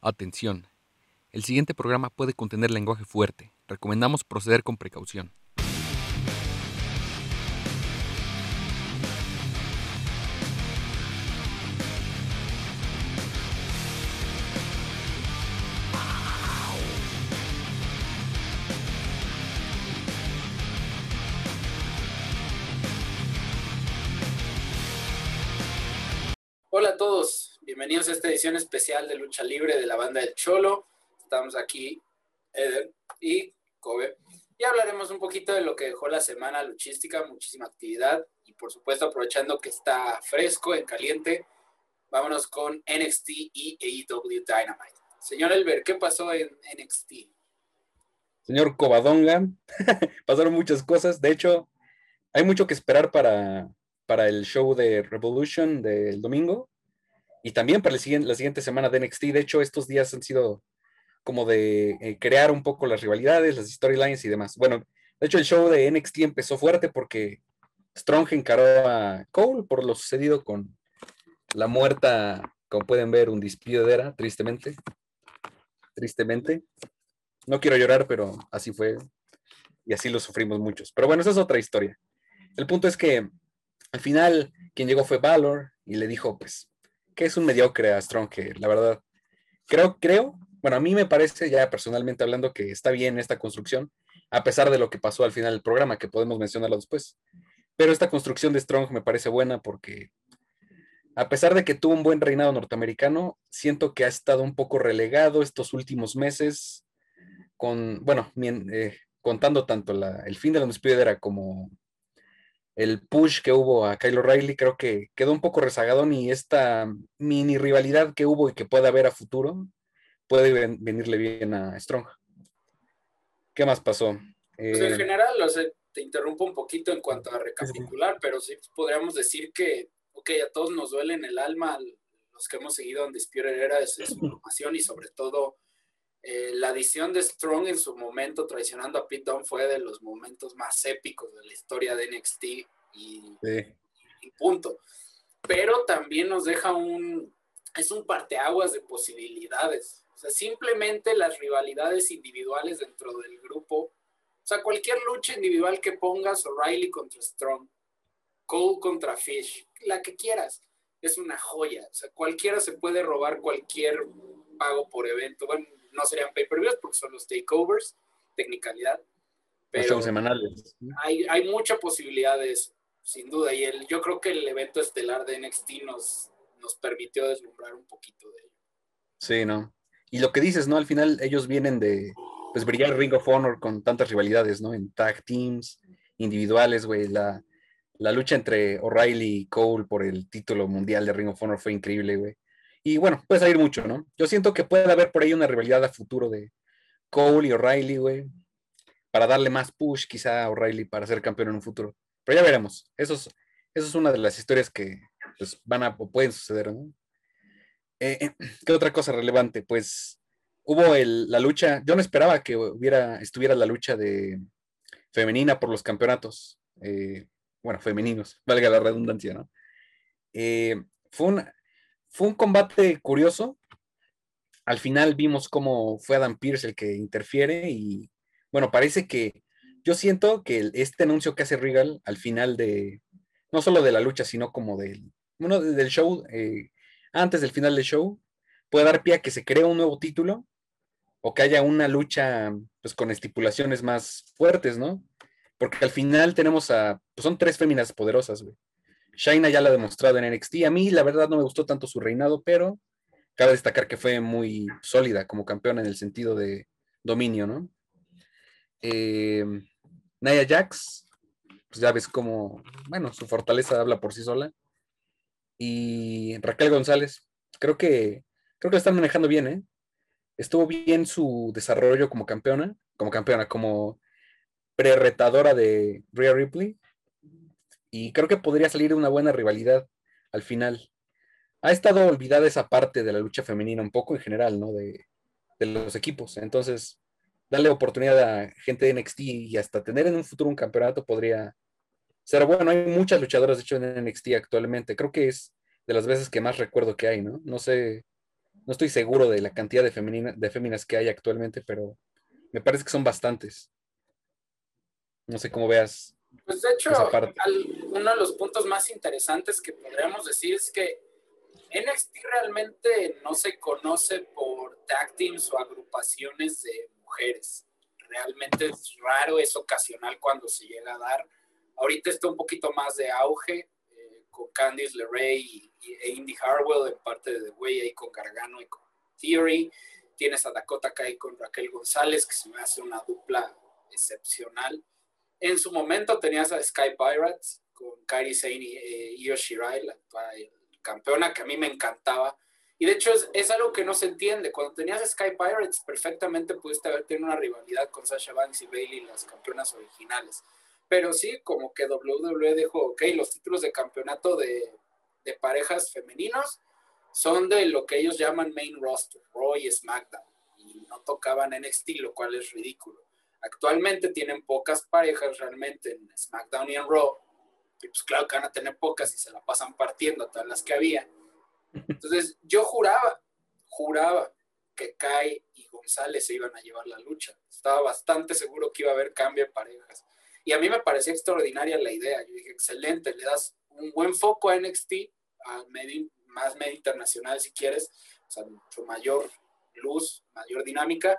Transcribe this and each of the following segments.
Atención. El siguiente programa puede contener lenguaje fuerte. Recomendamos proceder con precaución. Bienvenidos a esta edición especial de Lucha Libre de la banda del Cholo. Estamos aquí, Eder y Kobe, y hablaremos un poquito de lo que dejó la semana luchística, muchísima actividad, y por supuesto aprovechando que está fresco, en caliente, vámonos con NXT y AEW Dynamite. Señor Elber, ¿qué pasó en NXT? Señor Covadonga, pasaron muchas cosas, de hecho, hay mucho que esperar para, para el show de Revolution del domingo y también para la siguiente semana de NXT. De hecho, estos días han sido como de eh, crear un poco las rivalidades, las storylines y demás. Bueno, de hecho, el show de NXT empezó fuerte porque Strong encaró a Cole por lo sucedido con la muerta, como pueden ver, un despido tristemente. Tristemente. No quiero llorar, pero así fue. Y así lo sufrimos muchos. Pero bueno, esa es otra historia. El punto es que al final, quien llegó fue Valor y le dijo, pues, que es un mediocre a Strong, la verdad, creo, creo, bueno, a mí me parece ya personalmente hablando que está bien esta construcción, a pesar de lo que pasó al final del programa, que podemos mencionarlo después. Pero esta construcción de Strong me parece buena porque, a pesar de que tuvo un buen reinado norteamericano, siento que ha estado un poco relegado estos últimos meses, con, bueno, eh, contando tanto la, el fin de la despedida como el push que hubo a Kyle O'Reilly, creo que quedó un poco rezagado y esta mini rivalidad que hubo y que puede haber a futuro puede venirle bien a Strong. ¿Qué más pasó? Pues en eh, general, te interrumpo un poquito en cuanto a recapitular, pero sí podríamos decir que, ok, a todos nos duele en el alma los que hemos seguido en Undisputed Era de su formación y sobre todo eh, la adición de Strong en su momento traicionando a Pete Dunne fue de los momentos más épicos de la historia de NXT y, punto. Pero también nos deja un, es un parteaguas de posibilidades. O sea, simplemente las rivalidades individuales dentro del grupo, o sea, cualquier lucha individual que pongas, O'Reilly contra Strong, Cole contra Fish, la que quieras, es una joya. O sea, cualquiera se puede robar cualquier pago por evento. Bueno, no serían pay-per-views porque son los takeovers, technicalidad. Pero semanales. Hay, hay mucha posibilidad de eso, sin duda. Y el, yo creo que el evento estelar de NXT nos, nos permitió deslumbrar un poquito de ello. Sí, ¿no? Y lo que dices, ¿no? Al final ellos vienen de, pues, brillar Ring of Honor con tantas rivalidades, ¿no? En tag teams, individuales, güey. La, la lucha entre O'Reilly y Cole por el título mundial de Ring of Honor fue increíble, güey. Y bueno, puede salir mucho, ¿no? Yo siento que puede haber por ahí una rivalidad a futuro de Cole y O'Reilly, güey, para darle más push quizá a O'Reilly para ser campeón en un futuro. Pero ya veremos. Eso es, eso es una de las historias que pues, van a pueden suceder, ¿no? Eh, eh, ¿Qué otra cosa relevante? Pues hubo la lucha, yo no esperaba que hubiera, estuviera la lucha de femenina por los campeonatos, eh, bueno, femeninos, valga la redundancia, ¿no? fue un, fue un combate curioso. Al final vimos cómo fue Adam Pierce el que interfiere y bueno, parece que yo siento que este anuncio que hace Regal al final de, no solo de la lucha, sino como del, bueno, del show, eh, antes del final del show, puede dar pie a que se cree un nuevo título o que haya una lucha pues con estipulaciones más fuertes, ¿no? Porque al final tenemos a, pues son tres féminas poderosas, güey. Shaina ya la ha demostrado en NXT. A mí, la verdad, no me gustó tanto su reinado, pero cabe destacar que fue muy sólida como campeona en el sentido de dominio, ¿no? Eh, Naya Jax, pues ya ves cómo, bueno, su fortaleza habla por sí sola. Y Raquel González, creo que, creo que están manejando bien, ¿eh? Estuvo bien su desarrollo como campeona, como campeona, como pre-retadora de Rhea Ripley y creo que podría salir una buena rivalidad al final. Ha estado olvidada esa parte de la lucha femenina un poco en general, ¿no? De, los equipos. Entonces, darle oportunidad a gente de NXT y hasta tener en un futuro un campeonato podría ser bueno. Hay muchas luchadoras, de hecho, en NXT actualmente. Creo que es de las veces que más recuerdo que hay, ¿no? No sé, No estoy seguro de la cantidad de, femenina, de féminas que hay actualmente, pero me parece que son bastantes. No sé cómo veas. Pues de hecho, uno de los puntos más interesantes que podríamos decir es que NXT realmente no se conoce por tag teams o agrupaciones de Realmente es raro, es ocasional cuando se llega a dar. Ahorita está un poquito más de auge eh, con Candice LeRae y, e Indy Harwell en parte de The Way, ahí con Gargano y con Theory. Tienes a Dakota Kai con Raquel González, que se me hace una dupla excepcional. En su momento tenías a Sky Pirates con Kairi Sane y eh, Io Shirai, la, campeona que a mí me encantaba. Y de hecho es, algo que no se entiende. Cuando tenías Sky Pirates, perfectamente pudiste haber tenido una rivalidad con Sasha Banks y Bailey, las campeonas originales. Pero sí, como que WWE dijo, ok, los títulos de campeonato de, de parejas femeninos son de lo que ellos llaman main roster, Raw y SmackDown. Y no tocaban NXT, lo cual es ridículo. Actualmente tienen pocas parejas realmente en SmackDown y en Raw y pues claro que van a tener pocas y se la pasan partiendo todas las que había. Entonces yo juraba, juraba que Kai y González se iban a llevar la lucha. Estaba bastante seguro que iba a haber cambio de parejas. Y a mí me parecía extraordinaria la idea. Yo dije, excelente, le das un buen foco a NXT, a medio, más medio internacional si quieres, o sea, mucho mayor luz, mayor dinámica,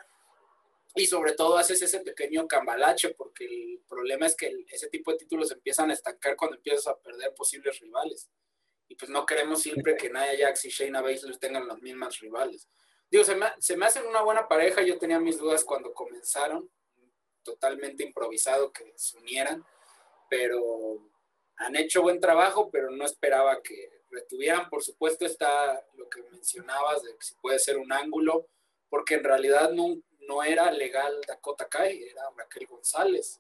y sobre todo haces ese pequeño cambalache, porque el problema es que ese tipo de títulos empiezan a estancar cuando empiezas a perder posibles rivales. Y pues no queremos siempre que Nia Jax y Shayna Baszler tengan los mismos rivales. Digo, se me, se me hacen una buena pareja, yo tenía mis dudas cuando comenzaron, totalmente improvisado que se unieran, pero han hecho buen trabajo, pero no esperaba que retuvieran. Por supuesto está lo que mencionabas de que si puede ser un ángulo, porque en realidad no, no era legal Dakota Kai, era Raquel González.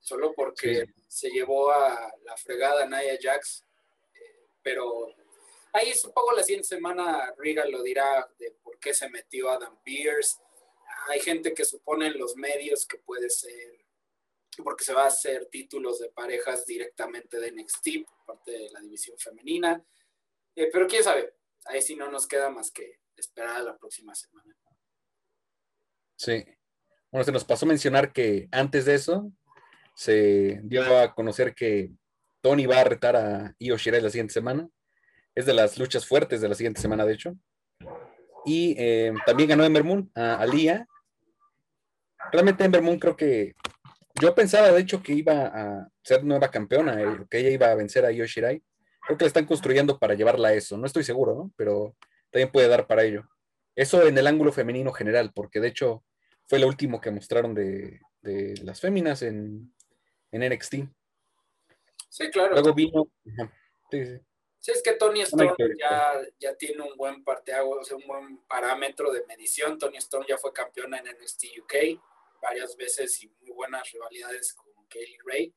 Solo porque se llevó a la fregada Naya Jax. Pero ahí supongo la siguiente semana Riga lo dirá de por qué se metió Adam Pierce. Hay gente que supone en los medios que puede ser porque se va a hacer títulos de parejas directamente de NXT parte de la división femenina. Eh, pero quién sabe, ahí sí no nos queda más que esperar a la próxima semana. Sí. Bueno, se nos pasó mencionar que antes de eso se dio a conocer que Tony va a retar a Io Shirai la siguiente semana. Es de las luchas fuertes de la siguiente semana, de hecho. Y eh, también ganó Ember Moon a Alia. Realmente Ember Moon creo que yo pensaba, de hecho, que iba a ser nueva campeona, eh, que ella iba a vencer a Io Shirai. Creo que la están construyendo para llevarla a eso. No estoy seguro, ¿no? Pero también puede dar para ello. Eso en el ángulo femenino general, porque de hecho fue lo último que mostraron de, las féminas en, en, NXT. Sí, claro. Luego vino. Sí, sí. sí, es que Tony Storm ya, ya, tiene un buen parteaguas, o sea, un buen parámetro de medición. Tony Storm ya fue campeona en NXT UK varias veces y muy buenas rivalidades con Kaylee Ray.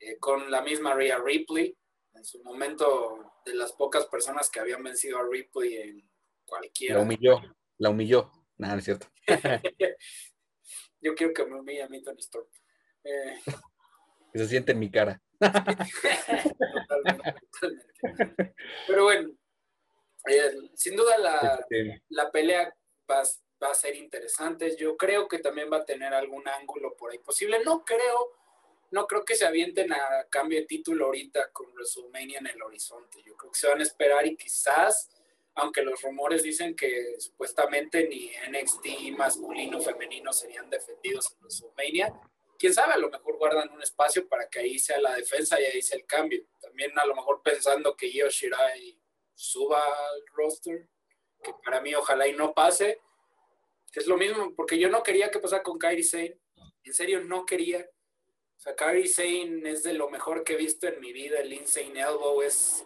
Eh, con la misma Rhea Ripley, en su momento de las pocas personas que habían vencido a Ripley en cualquier... La humilló, la humilló. Nada, no es cierto. Yo quiero que me humille a mí Tony Storm. Eh, que se siente en mi cara. Pero bueno, eh, sin duda la, la pelea va, va, a ser interesante. Yo creo que también va a tener algún ángulo por ahí posible. No creo, no creo que se avienten a cambio de título ahorita con WrestleMania en el horizonte. Yo creo que se van a esperar y quizás aunque los rumores dicen que supuestamente ni NXT masculino o femenino serían defendidos en WrestleMania. Quién sabe, a lo mejor guardan un espacio para que ahí sea la defensa y ahí sea el cambio. También a lo mejor pensando que Io Shirai suba al roster, que para mí ojalá y no pase. Es lo mismo, porque yo no quería que pasara con Kairi Sane. En serio, no quería. O sea, Kairi Sane es de lo mejor que he visto en mi vida. El Insane Elbow es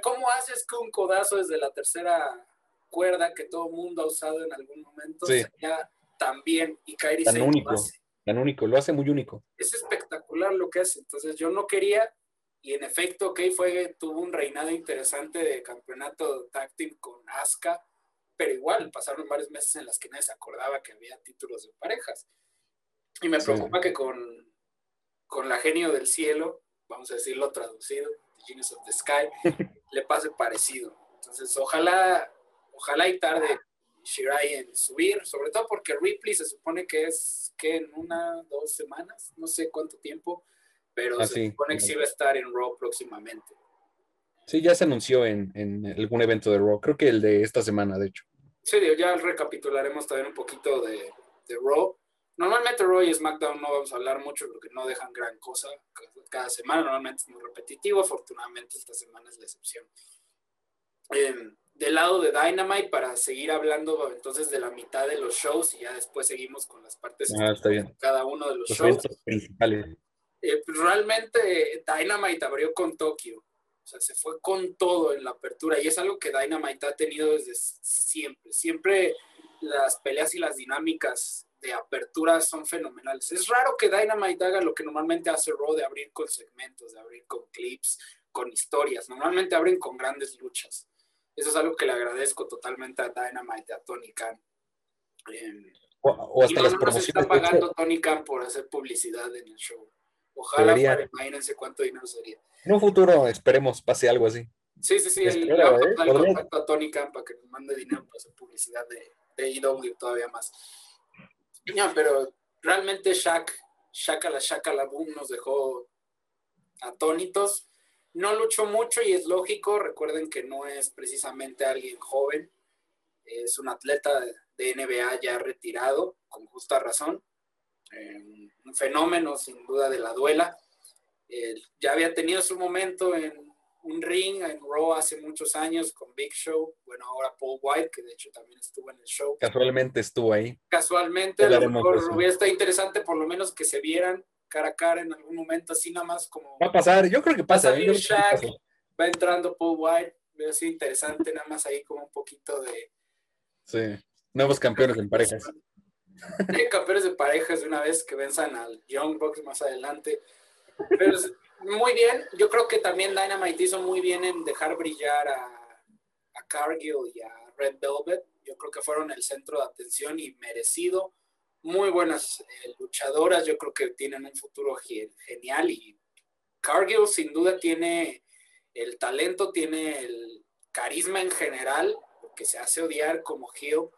¿cómo haces que un codazo desde la tercera cuerda que todo mundo ha usado en algún momento sí. sea tan bien y Kairi tan único, lo hace? Tan único, lo hace muy único. Es espectacular lo que hace. Entonces yo no quería y en efecto, ok, fue, tuvo un reinado interesante de campeonato táctil con Asuka, pero igual pasaron varios meses en las que nadie se acordaba que había títulos de parejas. Y me preocupa que con, con la genio del cielo, vamos a decirlo traducido, Genius of the Sky, le pase parecido. Entonces, ojalá, ojalá y tarde Shirai en subir, sobre todo porque Ripley se supone que es que en una, dos semanas, no sé cuánto tiempo, pero Ah, se sí. supone que sí va a estar en Raw próximamente. Sí, ya se anunció en, en algún evento de Raw. Creo que el de esta semana, de hecho. Sí, ya recapitularemos también un poquito de, de Raw. Normalmente Raw y SmackDown no vamos a hablar mucho porque no dejan gran cosa cada- cada semana. Normalmente es muy repetitivo. Afortunadamente esta semana es la excepción. Eh, del lado de Dynamite, para seguir hablando entonces de la mitad de los shows y ya después seguimos con las partes Ah, de cada uno de los, Los shows. principales. Eh, pues, realmente Dynamite abrió con Tokio. O sea, se fue con todo en la apertura y es algo que Dynamite ha tenido desde siempre. Siempre las peleas y las dinámicas de apertura son fenomenales. Es raro que Dynamite haga lo que normalmente hace Raw de abrir con segmentos, de abrir con clips, con historias. Normalmente abren con grandes luchas. Eso es algo que le agradezco totalmente a Dynamite, a Tony Khan. Eh, O, o y hasta no, las nos promociones. está pagando Tony Khan por hacer publicidad en el show. Ojalá, Debería. para- imagínense cuánto dinero sería. en un futuro esperemos pase algo así. Sí, sí, sí, el, Espero, le vamos a ¿eh? contacto a Tony Khan para que nos mande dinero para hacer publicidad de, de EW todavía más. No, pero realmente Shaq, Shaka Shaka la Boom nos dejó atónitos. No luchó mucho y es lógico. Recuerden que no es precisamente alguien joven. Es un atleta de, NBA ya retirado, con justa razón. Eh, un fenómeno, sin duda, de la duela. Eh, ya había tenido su momento en un ring en Raw hace muchos años con Big Show. Bueno, ahora Paul White, que de hecho también estuvo en el show. Casualmente estuvo ahí. Casualmente, a lo mejor hubiera estado interesante por lo menos que se vieran cara a cara en algún momento, así nada más como Va a pasar, yo creo que pasa. salir yo creo que sí Shaq. va entrando Paul White. Hubiera sido interesante nada más ahí como un poquito de... Sí. Nuevos campeones en parejas. de campeones de parejas de una vez que venzan al Young Bucks más adelante. Pero muy bien, yo creo que también Dynamite hizo muy bien en dejar brillar a, a Cargill y a Red Velvet. Yo creo que fueron el centro de atención y merecido. Muy buenas eh, luchadoras, yo creo que tienen un futuro ge- genial y Cargill sin duda tiene el talento, tiene el carisma en general, porque se hace odiar como heel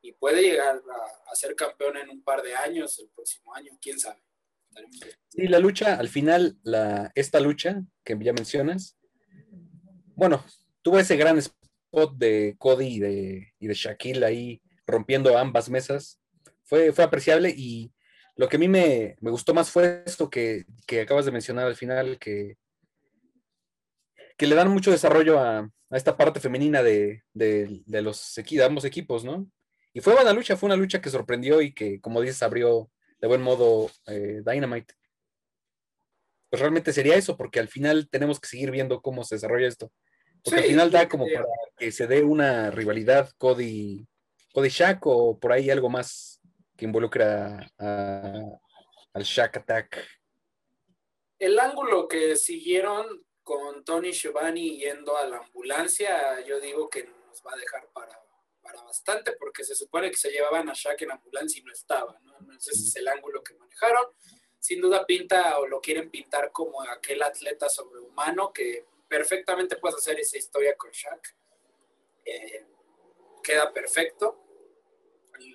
y puede llegar a, a ser campeón en un par de años, el próximo año, quién sabe. Sí, la lucha, al final, la, esta lucha que ya mencionas, bueno, tuvo ese gran spot de Cody y de, y de Shaquille ahí rompiendo ambas mesas. Fue, fue apreciable y lo que a mí me, me gustó más fue esto que, que acabas de mencionar al final, que, que le dan mucho desarrollo a, a esta parte femenina de, de- de los de ambos equipos, ¿no? Y fue buena lucha, fue una lucha que sorprendió y que, como dices, abrió de buen modo eh, Dynamite. Pues realmente sería eso, porque al final tenemos que seguir viendo cómo se desarrolla esto. Porque al final da como para que se dé una rivalidad Cody, Cody Shaq o por ahí algo más que involucra a- al Shaq Attack. El ángulo que siguieron con Tony Schiavone yendo a la ambulancia, yo digo que nos va a dejar para, para bastante, porque se supone que se llevaban a Shaq en ambulancia y no estaba, ¿no? Entonces ese es el ángulo que manejaron. Sin duda pinta o lo quieren pintar como aquel atleta sobrehumano que perfectamente puedes hacer esa historia con Shaq. Eh, queda perfecto.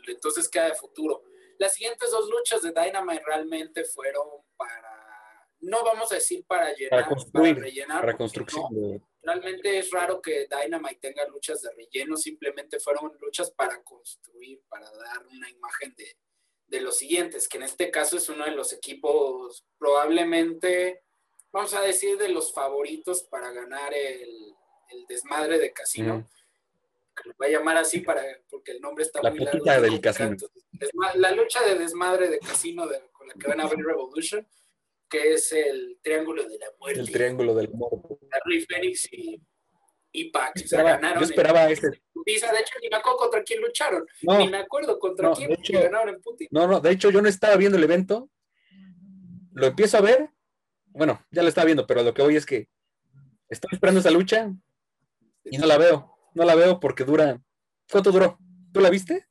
Entonces queda de futuro. Las siguientes dos luchas de Dynamite realmente fueron para, no vamos a decir para llenar, Para rellenar, Para construcción. no. Realmente es raro que Dynamite tenga luchas de relleno, simplemente fueron luchas para construir, para dar una imagen de, de los siguientes, que en este caso es uno de los equipos probablemente, vamos a decir, de los favoritos para ganar el, el desmadre de casino. Que lo voy a llamar así para, porque el nombre está La muy largo. del casino. Entonces, desma- La lucha de desmadre de casino de- con la que van a abrir Revolution, que es el Triángulo de la Muerte. El triángulo del morbo. Rey Fénix y, y Pac. Yo O sea, ganaron yo esperaba en. De hecho, ni me acuerdo contra quién lucharon. No, Ni me acuerdo contra no, quién hecho- ganaron en Putin. No, no, de hecho yo no estaba viendo el evento. Lo empiezo a ver. Bueno, ya lo estaba viendo, pero lo que voy es que estoy esperando esa lucha y no la veo. No la veo porque dura. ¿Cuánto duró? ¿Tú la viste?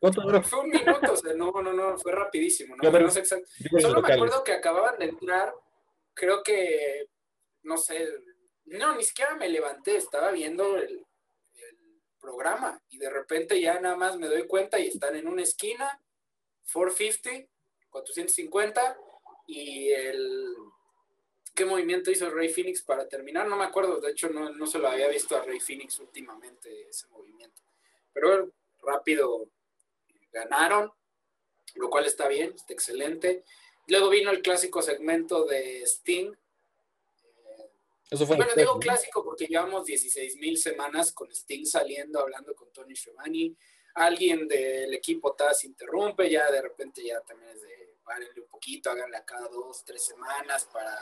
¿Cuánto duró? Fue un minuto, o sea, no, no, no, fue rapidísimo. No, Yo, pero- No sé exact- Solo me acuerdo que acababan de entrar, creo que, no sé, no, ni siquiera me levanté, estaba viendo el, el programa y de repente ya nada más me doy cuenta y están en una esquina, 450, 450 y el... ¿Qué movimiento hizo Rey Phoenix para terminar? No me acuerdo, de hecho no, no se lo había visto a Rey Phoenix últimamente ese movimiento. Pero rápido ganaron, lo cual está bien, está excelente. Luego vino el clásico segmento de Sting. Eso fue bueno, digo clásico porque llevamos 16 mil semanas con Sting saliendo, hablando con Tony Schiavone. Alguien del equipo Taz interrumpe, ya de repente ya también es de párenle un poquito, háganla cada dos, tres semanas para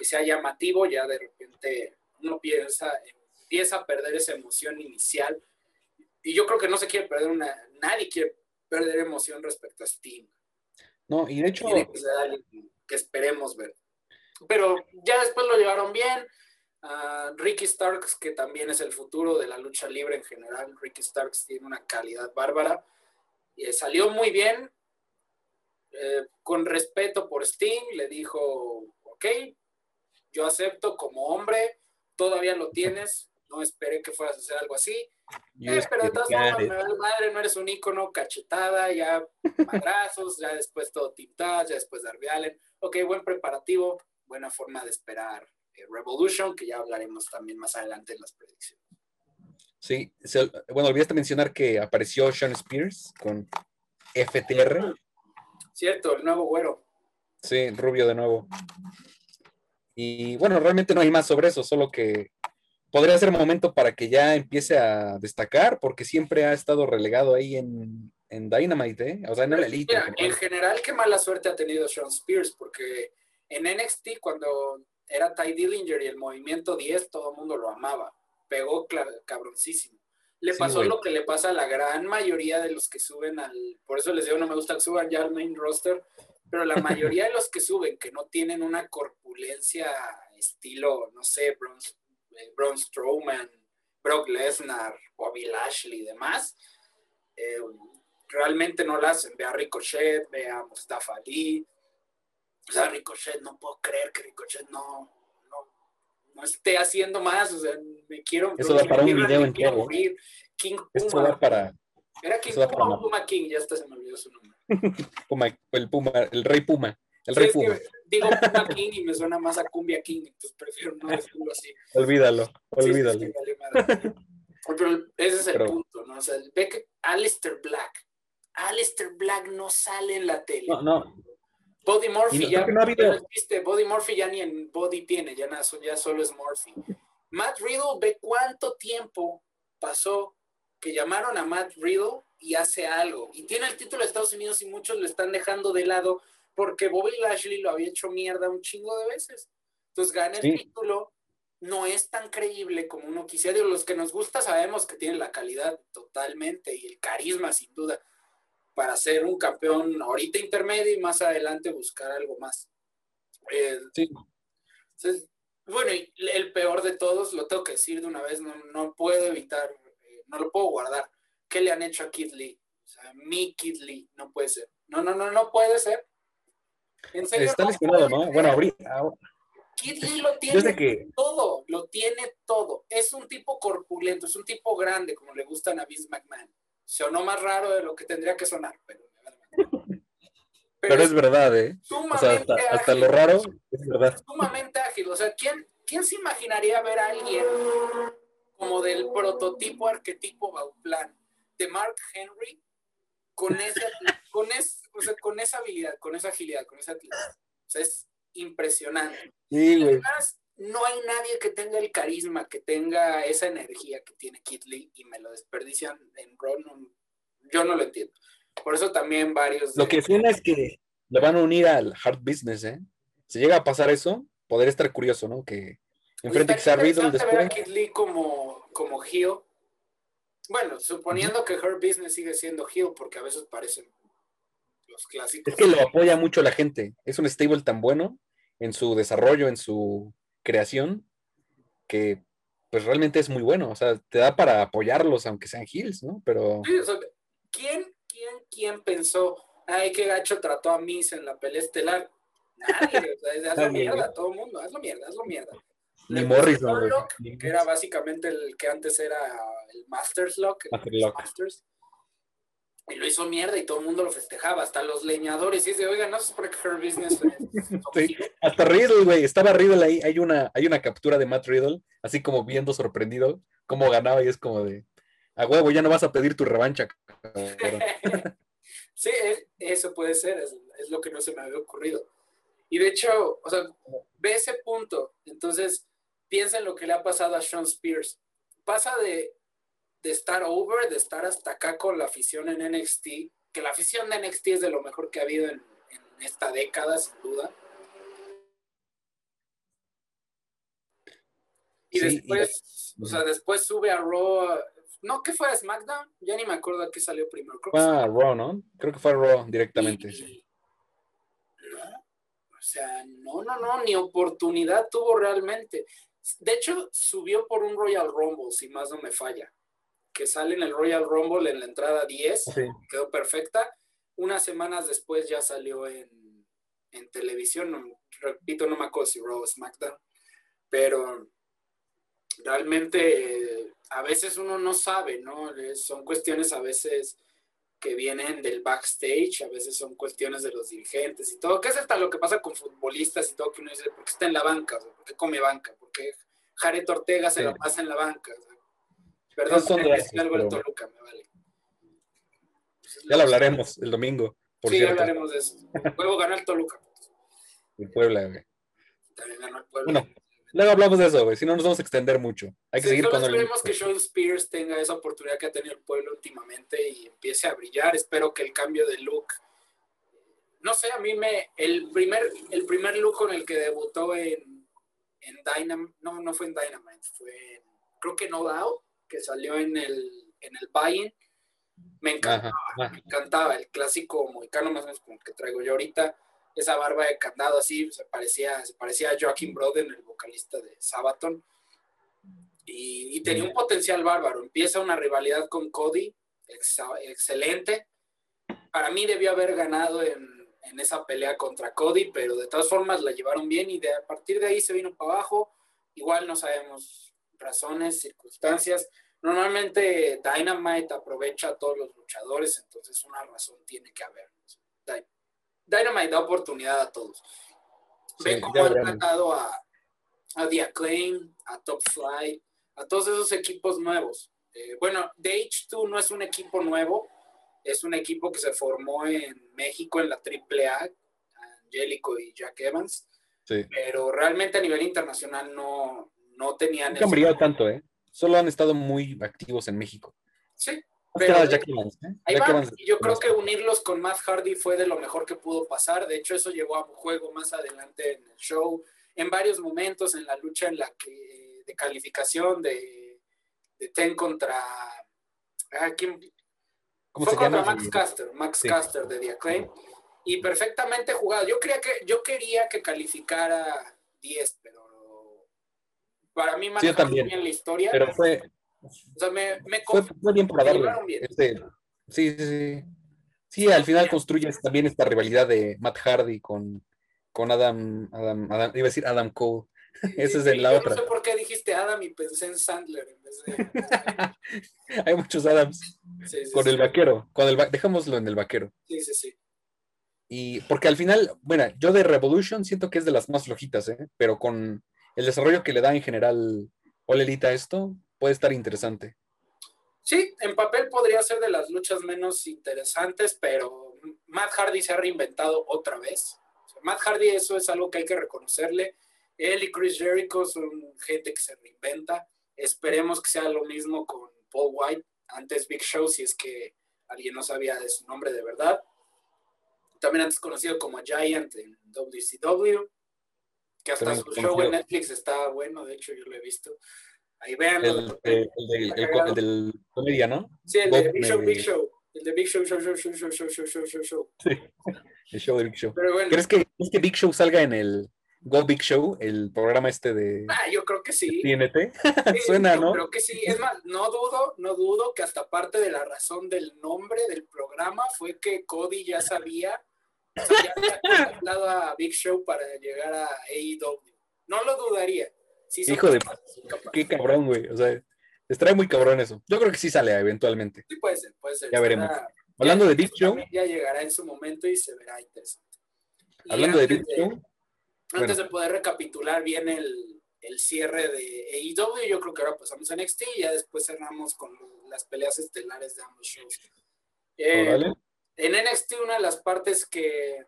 que sea llamativo. Ya de repente uno piensa, empieza a perder esa emoción inicial. Y yo creo que no se quiere perder una, nadie quiere perder emoción respecto a Sting. No, y de hecho. Tiene que ser alguien que esperemos ver. Pero ya después lo llevaron bien. Uh, Ricky Starks, que también es el futuro de la lucha libre en general. Ricky Starks tiene una calidad bárbara. Y salió muy bien. Eh, con respeto por Sting, le dijo: Ok, yo acepto como hombre, todavía lo tienes. No esperé que fueras a hacer algo así. Eh, pero de todas formas, me vale madre, no eres un ícono, cachetada, ya madrazos, ya después todo tintadas, ya después Darby Allen. Ok, buen preparativo, buena forma de esperar eh, Revolution, que ya hablaremos también más adelante en las predicciones. Sí, se, bueno, olvidaste mencionar que apareció Sean Spears con FTR. Cierto, el nuevo güero. Sí, rubio de nuevo. Y bueno, realmente no hay más sobre eso, solo que podría ser momento para que ya empiece a destacar, porque siempre ha estado relegado ahí en, en Dynamite, ¿eh? o sea, en el Elite. Mira, en general, qué mala suerte ha tenido Sean Spears, porque en NXT, cuando era Ty Dillinger y el movimiento 10, todo el mundo lo amaba, pegó cabroncísimo. Le pasó sí, lo que le pasa a la gran mayoría de los que suben al. Por eso les digo, no me gusta que suban ya al main roster, pero la mayoría de los que suben, que no tienen una corpulencia estilo, no sé, Bronze Braun Strowman, Brock Lesnar, Bobby Lashley y demás, eh, realmente no la hacen. Ve a Ricochet, ve a Mustafa Ali. O sea, Ricochet, no puedo creer que Ricochet no, no, no esté haciendo más. O sea, me quiero. Eso da para un video entero. King Puma. da para. Era King Puma Puma King, ya hasta se me olvidó su nombre. Puma, el Puma, el Rey Puma. El Sí, Rey es que Puma. digo Puma King y me suena más a Cumbia King, entonces prefiero no decirlo así. Olvídalo, olvídalo. sí. Pero ese es el Pero- punto, ¿no? O sea, ve que Alistair Black, Alistair Black no sale en la tele. No, no, Body Murphy no- ya, no ha habido- existe, Body Murphy ya ni en Body tiene, ya, na- ya solo es Murphy. Matt Riddle, ve cuánto tiempo pasó que llamaron a Matt Riddle y hace algo. Y tiene el título de Estados Unidos y muchos lo están dejando de lado porque Bobby Lashley lo había hecho mierda un chingo de veces. Entonces gana el Sí. título, no es tan creíble como uno quisiera. Digo, los que nos gusta sabemos que tiene la calidad totalmente y el carisma sin duda para ser un campeón ahorita intermedio y más adelante buscar algo más. Eh, Sí. entonces, bueno, y el peor de todos, lo tengo que decir de una vez, no, no puedo evitar, eh, no lo puedo guardar. ¿Qué le han hecho a Kid Lee? O sea, mi Kid Lee, no puede ser. No, no, no, no puede ser. En serio, está no lesionado, ¿no? ser. Bueno, ahorita, ahora- Kid Lee lo tiene que, todo, lo tiene todo. Es un tipo corpulento, es un tipo grande, como le gustan a Vince McMahon. Sonó más raro de lo que tendría que sonar, pero madre. pero es verdad, ¿eh? O sea, sumamente hasta, lo raro es verdad. sumamente ágil. O sea, ¿quién, ¿quién se imaginaría ver a alguien como del prototipo arquetipo Bauplan de Mark Henry con, ese, con, es, o sea, con esa habilidad, con esa agilidad, con esa atletismo? O sea, es impresionante. Sí, güey. Además, no hay nadie que tenga el carisma, que tenga esa energía que tiene Kid Lee y me lo desperdician en no- yo no lo entiendo. Por eso también varios. Lo de- que suena es que le van a unir al hard business, ¿eh? Si llega a pasar eso, podría estar curioso, ¿no? Que enfrente a Estaría Riddle interesante ver a después. Lee como, como heel. Bueno, suponiendo que Her Business sigue siendo heel, porque a veces parecen los clásicos. Es que lo apoya mucho la gente. Es un stable tan bueno en su desarrollo, en su creación, que pues realmente es muy bueno. O sea, te da para apoyarlos, aunque sean heels, ¿no? Pero Sí, o sea, ¿quién, quién, quién pensó, ay, qué gacho trató a Miz en la pelea estelar? Nadie, o sea, hazlo mierda, todo el mundo, hazlo mierda, hazlo mierda. Ni Morrison, Ni- que era básicamente el que antes era el Masters Lock. el Lock. Masters. Y lo hizo mierda y todo el mundo lo festejaba, hasta los leñadores. Y dice, oiga, no es porque Her Business. Sí, hasta Riddle, güey. Estaba Riddle ahí. Hay una, hay una captura de Matt Riddle, así como viendo sorprendido cómo ganaba y es como de, a huevo, ya no vas a pedir tu revancha. cabrón". sí, es- eso puede ser, es, es lo que no se me había ocurrido. Y de hecho, o sea, ve ese punto. Entonces, piensa en lo que le ha pasado a Sean Spears. Pasa de, de estar over, de estar hasta acá con la afición en NXT, que la afición de NXT es de lo mejor que ha habido en, en esta década, sin duda. Y Sí, y- después, o sea, después sube a Raw. No, ¿qué fue a SmackDown? Ya ni me acuerdo a qué salió primero. Creo que Fue a Raw, ¿no? Creo que fue a Raw directamente. y- sí. No, o sea, no, no, no, ni oportunidad tuvo realmente. De hecho, subió por un Royal Rumble, si más no me falla. Que sale en el Royal Rumble en la entrada 10, Sí. quedó perfecta. Unas semanas después ya salió en, en televisión, no- repito, no me acuerdo si Raw SmackDown, pero realmente eh, a veces uno no sabe, ¿no? Eh, Son cuestiones a veces que vienen del backstage, a veces son cuestiones de los dirigentes y todo, que es hasta lo que pasa con futbolistas y todo, que uno dice, ¿por qué está en la banca? O sea, ¿Por qué come banca? ¿Por qué Jared Ortega se Sí. la pasa en la banca? O sea, perdón, decir datos, algo pero- Toluca, me vale. Pues es Ya lo hablaremos el domingo, por sí, ya hablaremos de eso. Luego ganó el Toluca. En Puebla, güey. También ganó el Puebla. Bueno, luego hablamos de eso, güey. Si no, nos vamos a extender mucho. Hay que Sí, seguir con el. esperemos que Sean Spears tenga esa oportunidad que ha tenido el pueblo últimamente y empiece a brillar. Espero que el cambio de look. No sé, a mí me. El primer, el primer look con el que debutó en, en Dynamite. No, no fue en Dynamite, fue en- creo que No Doubt, que salió en el, en el Buy-in. Me encantaba, Ajá, ajá. me encantaba. El clásico mohicano, más o menos como el que traigo yo ahorita. Esa barba de candado así, se parecía, se parecía a Joaquin Broden, el vocalista de Sabaton y, tenía un potencial bárbaro. Empieza una rivalidad con Cody, ex- excelente. Para mí debió haber ganado en, en esa pelea contra Cody, pero de todas formas la llevaron bien y de, a partir de ahí se vino para abajo. Igual no sabemos razones, circunstancias. Normalmente Dynamite aprovecha a todos los luchadores, entonces una razón tiene que haber. Dy- Dynamite da oportunidad a todos. Sí, cómo han tratado a, a The Acclaim, a Top Flight, a todos esos equipos nuevos. Eh, bueno, The H2 no es un equipo nuevo, es un equipo que se formó en México en la AAA, Angélico y Jack Evans, Sí. pero realmente a nivel internacional no, no tenían... Nunca han brillado tanto, ¿eh? Solo han estado muy activos en México. Sí, Pero- Jack Evans, ¿eh? Ahí Jack van, Evans- y yo creo que unirlos con Matt Hardy fue de lo mejor que pudo pasar. De hecho, eso llevó a un juego más adelante en el show. En varios momentos en la lucha en la que de calificación de, de Ten contra. ah, ¿quién? ¿Cómo Fue se contra llama? Max Caster, Max Sí. Caster de The Acclaim. Y perfectamente jugado. Yo, creía que, yo quería que calificara 10, pero para mí Matt Sí, Hardy también. en la historia. Pero fue, o sea, me, me fue, bien para darle. bien. este, sí, sí, sí. Sí, al final construyes también esta rivalidad de Matt Hardy con, con Adam, Adam, Adam- iba a decir Adam Cole. Esa es Sí, de la yo otra. No sé por qué dijiste Adam y pensé en Sandler en vez de. Hay muchos Adams Sí, sí, con sí. el vaquero. Con el va- dejémoslo en el vaquero. Sí, sí, sí. Y porque al final, bueno, yo de Revolution siento que es de las más flojitas, ¿eh? pero con el desarrollo que le da en general All Elite a esto, puede estar interesante. Sí, en papel podría ser de las luchas menos interesantes, pero Matt Hardy se ha reinventado otra vez. O sea, Matt Hardy, eso es algo que hay que reconocerle. Él y Chris Jericho son gente que se reinventa. Esperemos que sea lo mismo con Paul White, antes Big Show, si es que alguien no sabía de su nombre de verdad. También antes conocido como Giant en WCW, que hasta También su show en Netflix está bueno, de hecho yo lo he visto. Ahí vean. El, el, del- el co- el del comedia, ¿no? Sí, el de Big Show, Big Show. El de Big Show, Show, Show, Show, Show, Show, Show, Show, Show, Show, Show. El show de Big Show. Pero bueno, ¿Crees que, ¿crees que Big Show salga en el Go Big Show, el programa este de ah, yo creo que sí. TNT? Sí, Suena, yo ¿no? Creo que sí. Es más, no dudo, no dudo que hasta parte de la razón del nombre del programa fue que Cody ya sabía, o sea, ya había contemplado a Big Show para llegar a AEW. No lo dudaría. Sí Hijo de-. Qué cabrón, güey. O sea, les trae muy cabrón eso. Yo creo que sí sale eventualmente. Sí, puede ser, puede ser. Ya veremos. Estará- Hablando ya- de Big Show, Ya llegará en su momento y se verá interesante. Y hablando de Big Show, Antes Bueno. de poder recapitular bien el, el cierre de AEW, yo creo que ahora pasamos a NXT y ya después cerramos con las peleas estelares de ambos shows. Eh, en NXT una de las partes que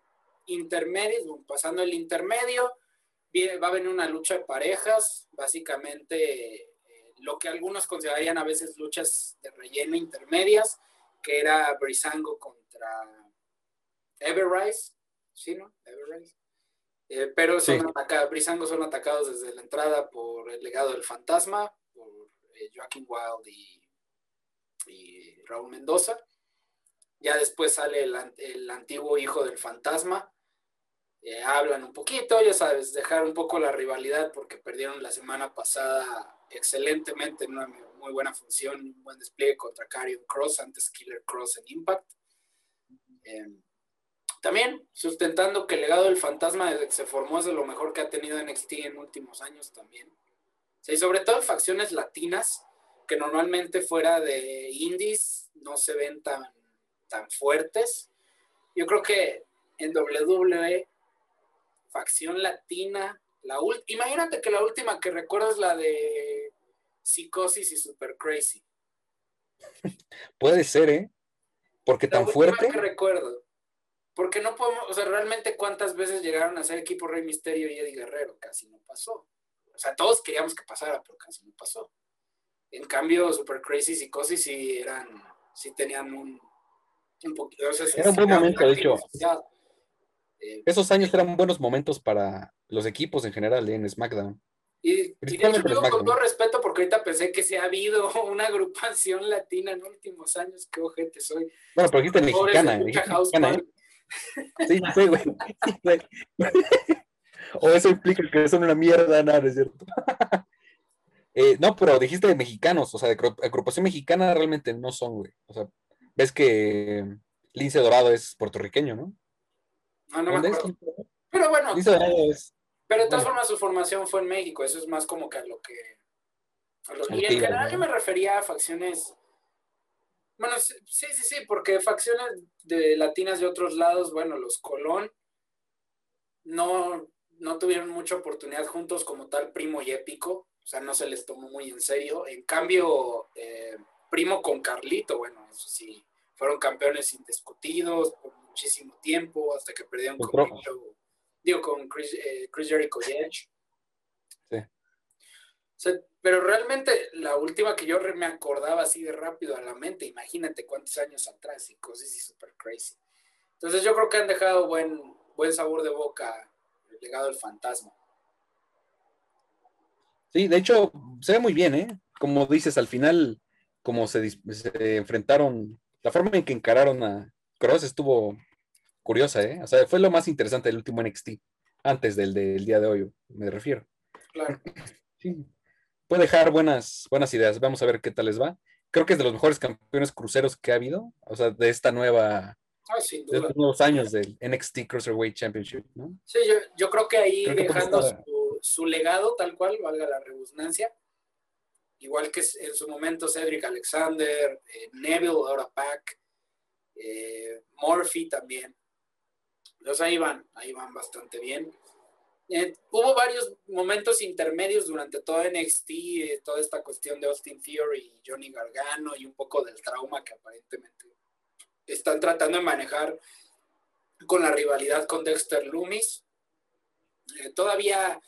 intermedios, pasando el intermedio, va a venir una lucha de parejas, básicamente eh, lo que algunos considerarían a veces luchas de relleno intermedias, que era Brisango contra Everrise, ¿sí, no? Everrise. Eh, pero son Sí. atacados, Brisango son atacados desde la entrada por el legado del fantasma, por eh, Joaquin Wild y, y Raúl Mendoza. Ya después sale el, el antiguo hijo del fantasma. Eh, hablan un poquito, ya sabes, dejar un poco la rivalidad porque perdieron la semana pasada excelentemente en una muy buena función, un buen despliegue contra Karrion Cross, antes Killer Cross en Impact. Eh, también sustentando que el legado del fantasma desde que se formó es de lo mejor que ha tenido NXT en últimos años también. Y sobre todo en facciones latinas, que normalmente fuera de indies no se ven tan, tan fuertes. Yo creo que en WWE, facción latina, la imagínate que la última que recuerdo es la de Psicosis y Super Crazy. Puede ser, ¿eh? Porque La tan fuerte. que recuerdo. Porque no podemos, o sea, realmente cuántas veces llegaron a ser equipo Rey Misterio y Eddie Guerrero, casi no pasó. O sea, todos queríamos que pasara, pero casi no pasó. En cambio, Super Crazy y Psicosis sí eran, sí tenían un, un poquito. o sea, Era un buen sí, momento, de hecho. Eh, Esos años eran buenos momentos para los equipos en general ¿eh? en SmackDown. y, y de hecho, digo con todo respeto, porque ahorita pensé que sí ha habido una agrupación latina en últimos años. Qué ojete soy. Bueno, pero dijiste mexicana, mexicana. ¿eh? Sí, sí, güey. o eso implica que son una mierda, nada, es cierto. Eh, no, pero dijiste de mexicanos, o sea, de agru- agrupación mexicana realmente no son, güey. O sea, ves que Lince Dorado es puertorriqueño, ¿no? No, no me acuerdo. Pero bueno. Pero de todas formas su formación fue en México, eso es más como que a lo que... a lo- y en general yo me refería a facciones... Bueno, sí, sí, sí, porque facciones de latinas de otros lados, bueno, los Colón no, no tuvieron mucha oportunidad juntos como tal Primo y Épico, o sea, no se les tomó muy en serio. En cambio, eh, Primo con Carlito, bueno, eso sí, fueron campeones indiscutidos muchísimo tiempo, hasta que perdieron con. Digo, con Chris, eh, Chris Jericho y Edge. Sí. O sea, pero realmente la última que yo me acordaba así de rápido a la mente, imagínate cuántos años atrás y cosas y super crazy. Entonces yo creo que han dejado buen, buen sabor de boca el legado del fantasma. Sí, de hecho, se ve muy bien, ¿eh? Como dices, al final, como se, se enfrentaron, la forma en que encararon a Cross estuvo curiosa, ¿eh? O sea, fue lo más interesante del último NXT, antes del del día de hoy, me refiero. Claro. Sí. Puede dejar buenas, buenas ideas. Vamos a ver qué tal les va. Creo que es de los mejores campeones cruceros que ha habido, o sea, de esta nueva, Ah, sin de nuevos años del NXT Cruiserweight Championship, ¿no? Sí, yo, yo creo que ahí Creo que puede dejando su, su legado tal cual, valga la redundancia, igual que en su momento Cedric Alexander, eh, Neville, ahora Pac, eh, Murphy también. Entonces ahí van, ahí van bastante bien. Eh, hubo varios momentos intermedios durante todo NXT, eh, toda esta cuestión de Austin Theory y Johnny Gargano y un poco del trauma que aparentemente están tratando de manejar con la rivalidad con Dexter Loomis. Eh, todavía,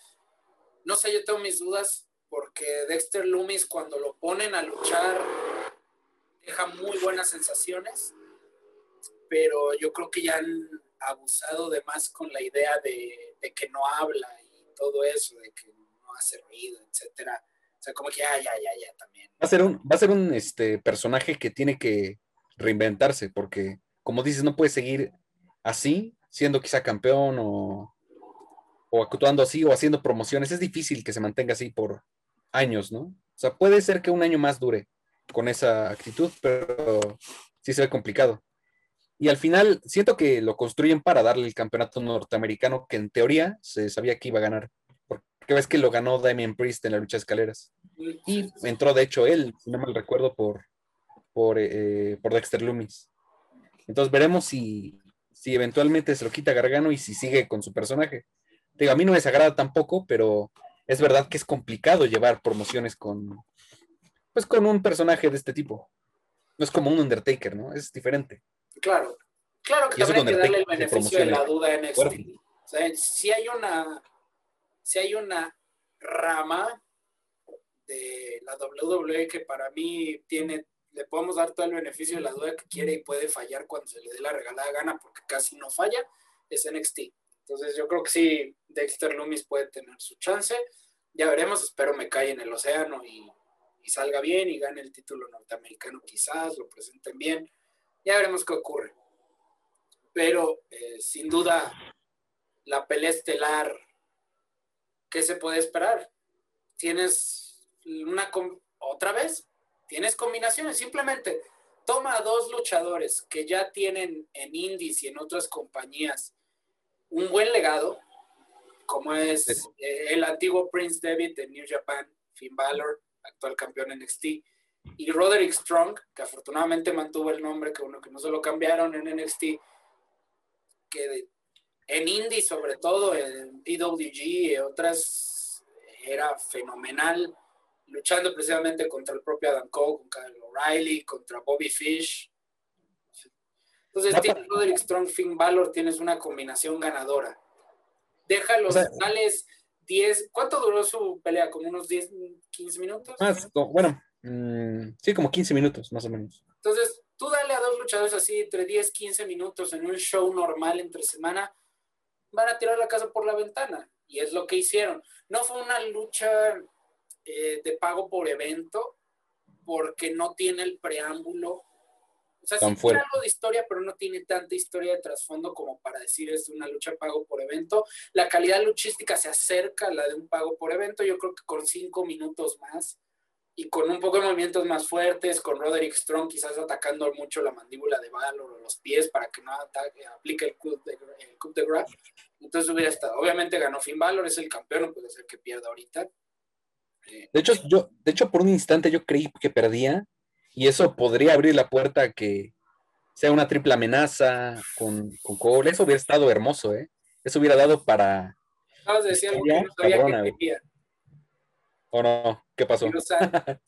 no sé, yo tengo mis dudas porque Dexter Loomis cuando lo ponen a luchar deja muy buenas sensaciones, pero yo creo que ya han abusado de más con la idea de, que no habla y todo eso, de que no hace ruido, etcétera. O sea, como que ya, ya, ya, ya también. Va a ser un, va a ser un este, personaje que tiene que reinventarse, porque, como dices, no puede seguir así, siendo quizá campeón o, o actuando así o haciendo promociones. Es difícil que se mantenga así por años, ¿no? O sea, puede ser que un año más dure con esa actitud, pero sí se ve complicado. Y al final siento que lo construyen para darle el campeonato norteamericano que en teoría se sabía que iba a ganar, porque que ves que lo ganó Damien Priest en la lucha de escaleras. Y entró, de hecho, él, si no mal recuerdo, por, por, eh, por Dexter Loomis. Entonces veremos si, si eventualmente se lo quita Gargano y si sigue con su personaje. Digo, a mí no me desagrada tampoco, pero es verdad que es complicado llevar promociones con, pues con un personaje de este tipo. No es como un Undertaker, ¿no? Es diferente. Claro, claro que también hay que darle el beneficio de la duda en. O sea, si hay una, si hay una rama de la WWE que para mí tiene, le podemos dar todo el beneficio de la duda que quiere y puede fallar cuando se le dé la regalada gana, porque casi no falla, es NXT. Entonces yo creo que sí, Dexter Loomis puede tener su chance. Ya veremos, espero me cae en el océano y, salga bien y gane el título norteamericano quizás, lo presenten bien. Ya veremos qué ocurre. Pero eh, sin duda, la pelea estelar, ¿qué se puede esperar? Tienes una, otra vez, tienes combinaciones, simplemente toma a dos luchadores que ya tienen en indies y en otras compañías un buen legado, como es eh, el antiguo Prince David de New Japan, Finn Balor, actual campeón NXT, y Roderick Strong, que afortunadamente mantuvo el nombre, que uno que no se lo cambiaron en NXT, que en indie sobre todo, en PWG y otras, era fenomenal, luchando precisamente contra el propio Adam Cole, con Kyle O'Reilly, contra Bobby Fish, entonces, tienes Roderick Strong, Finn Balor, tienes una combinación ganadora. Deja los finales 10. ¿Cuánto duró su pelea? ¿Como unos 10, 15 minutos? Más, bueno, mm, sí, como 15 minutos, más o menos. Entonces, tú dale a dos luchadores así entre 10, 15 minutos en un show normal entre semana, van a tirar la casa por la ventana. Y es lo que hicieron. No fue una lucha eh, de pago por evento, porque no tiene el preámbulo o sea, sí tiene algo de historia, pero no tiene tanta historia de trasfondo como para decir es una lucha pago por evento. La calidad luchística se acerca a la de un pago por evento. Yo creo que con cinco minutos más y con un poco de movimientos más fuertes, con Roderick Strong quizás atacando mucho la mandíbula de Valor o los pies para que no aplique el coup de, el grab. Entonces hubiera estado. Obviamente ganó Finn Valor, es el campeón, puede ser que pierda ahorita. de hecho, yo, de hecho, por un instante yo creí que perdía y eso podría abrir la puerta a que sea una triple amenaza con, con Cole. Eso hubiera estado hermoso, ¿eh? Eso hubiera dado para. Decir algo que no sabía que quería. ¿O no? ¿Qué pasó?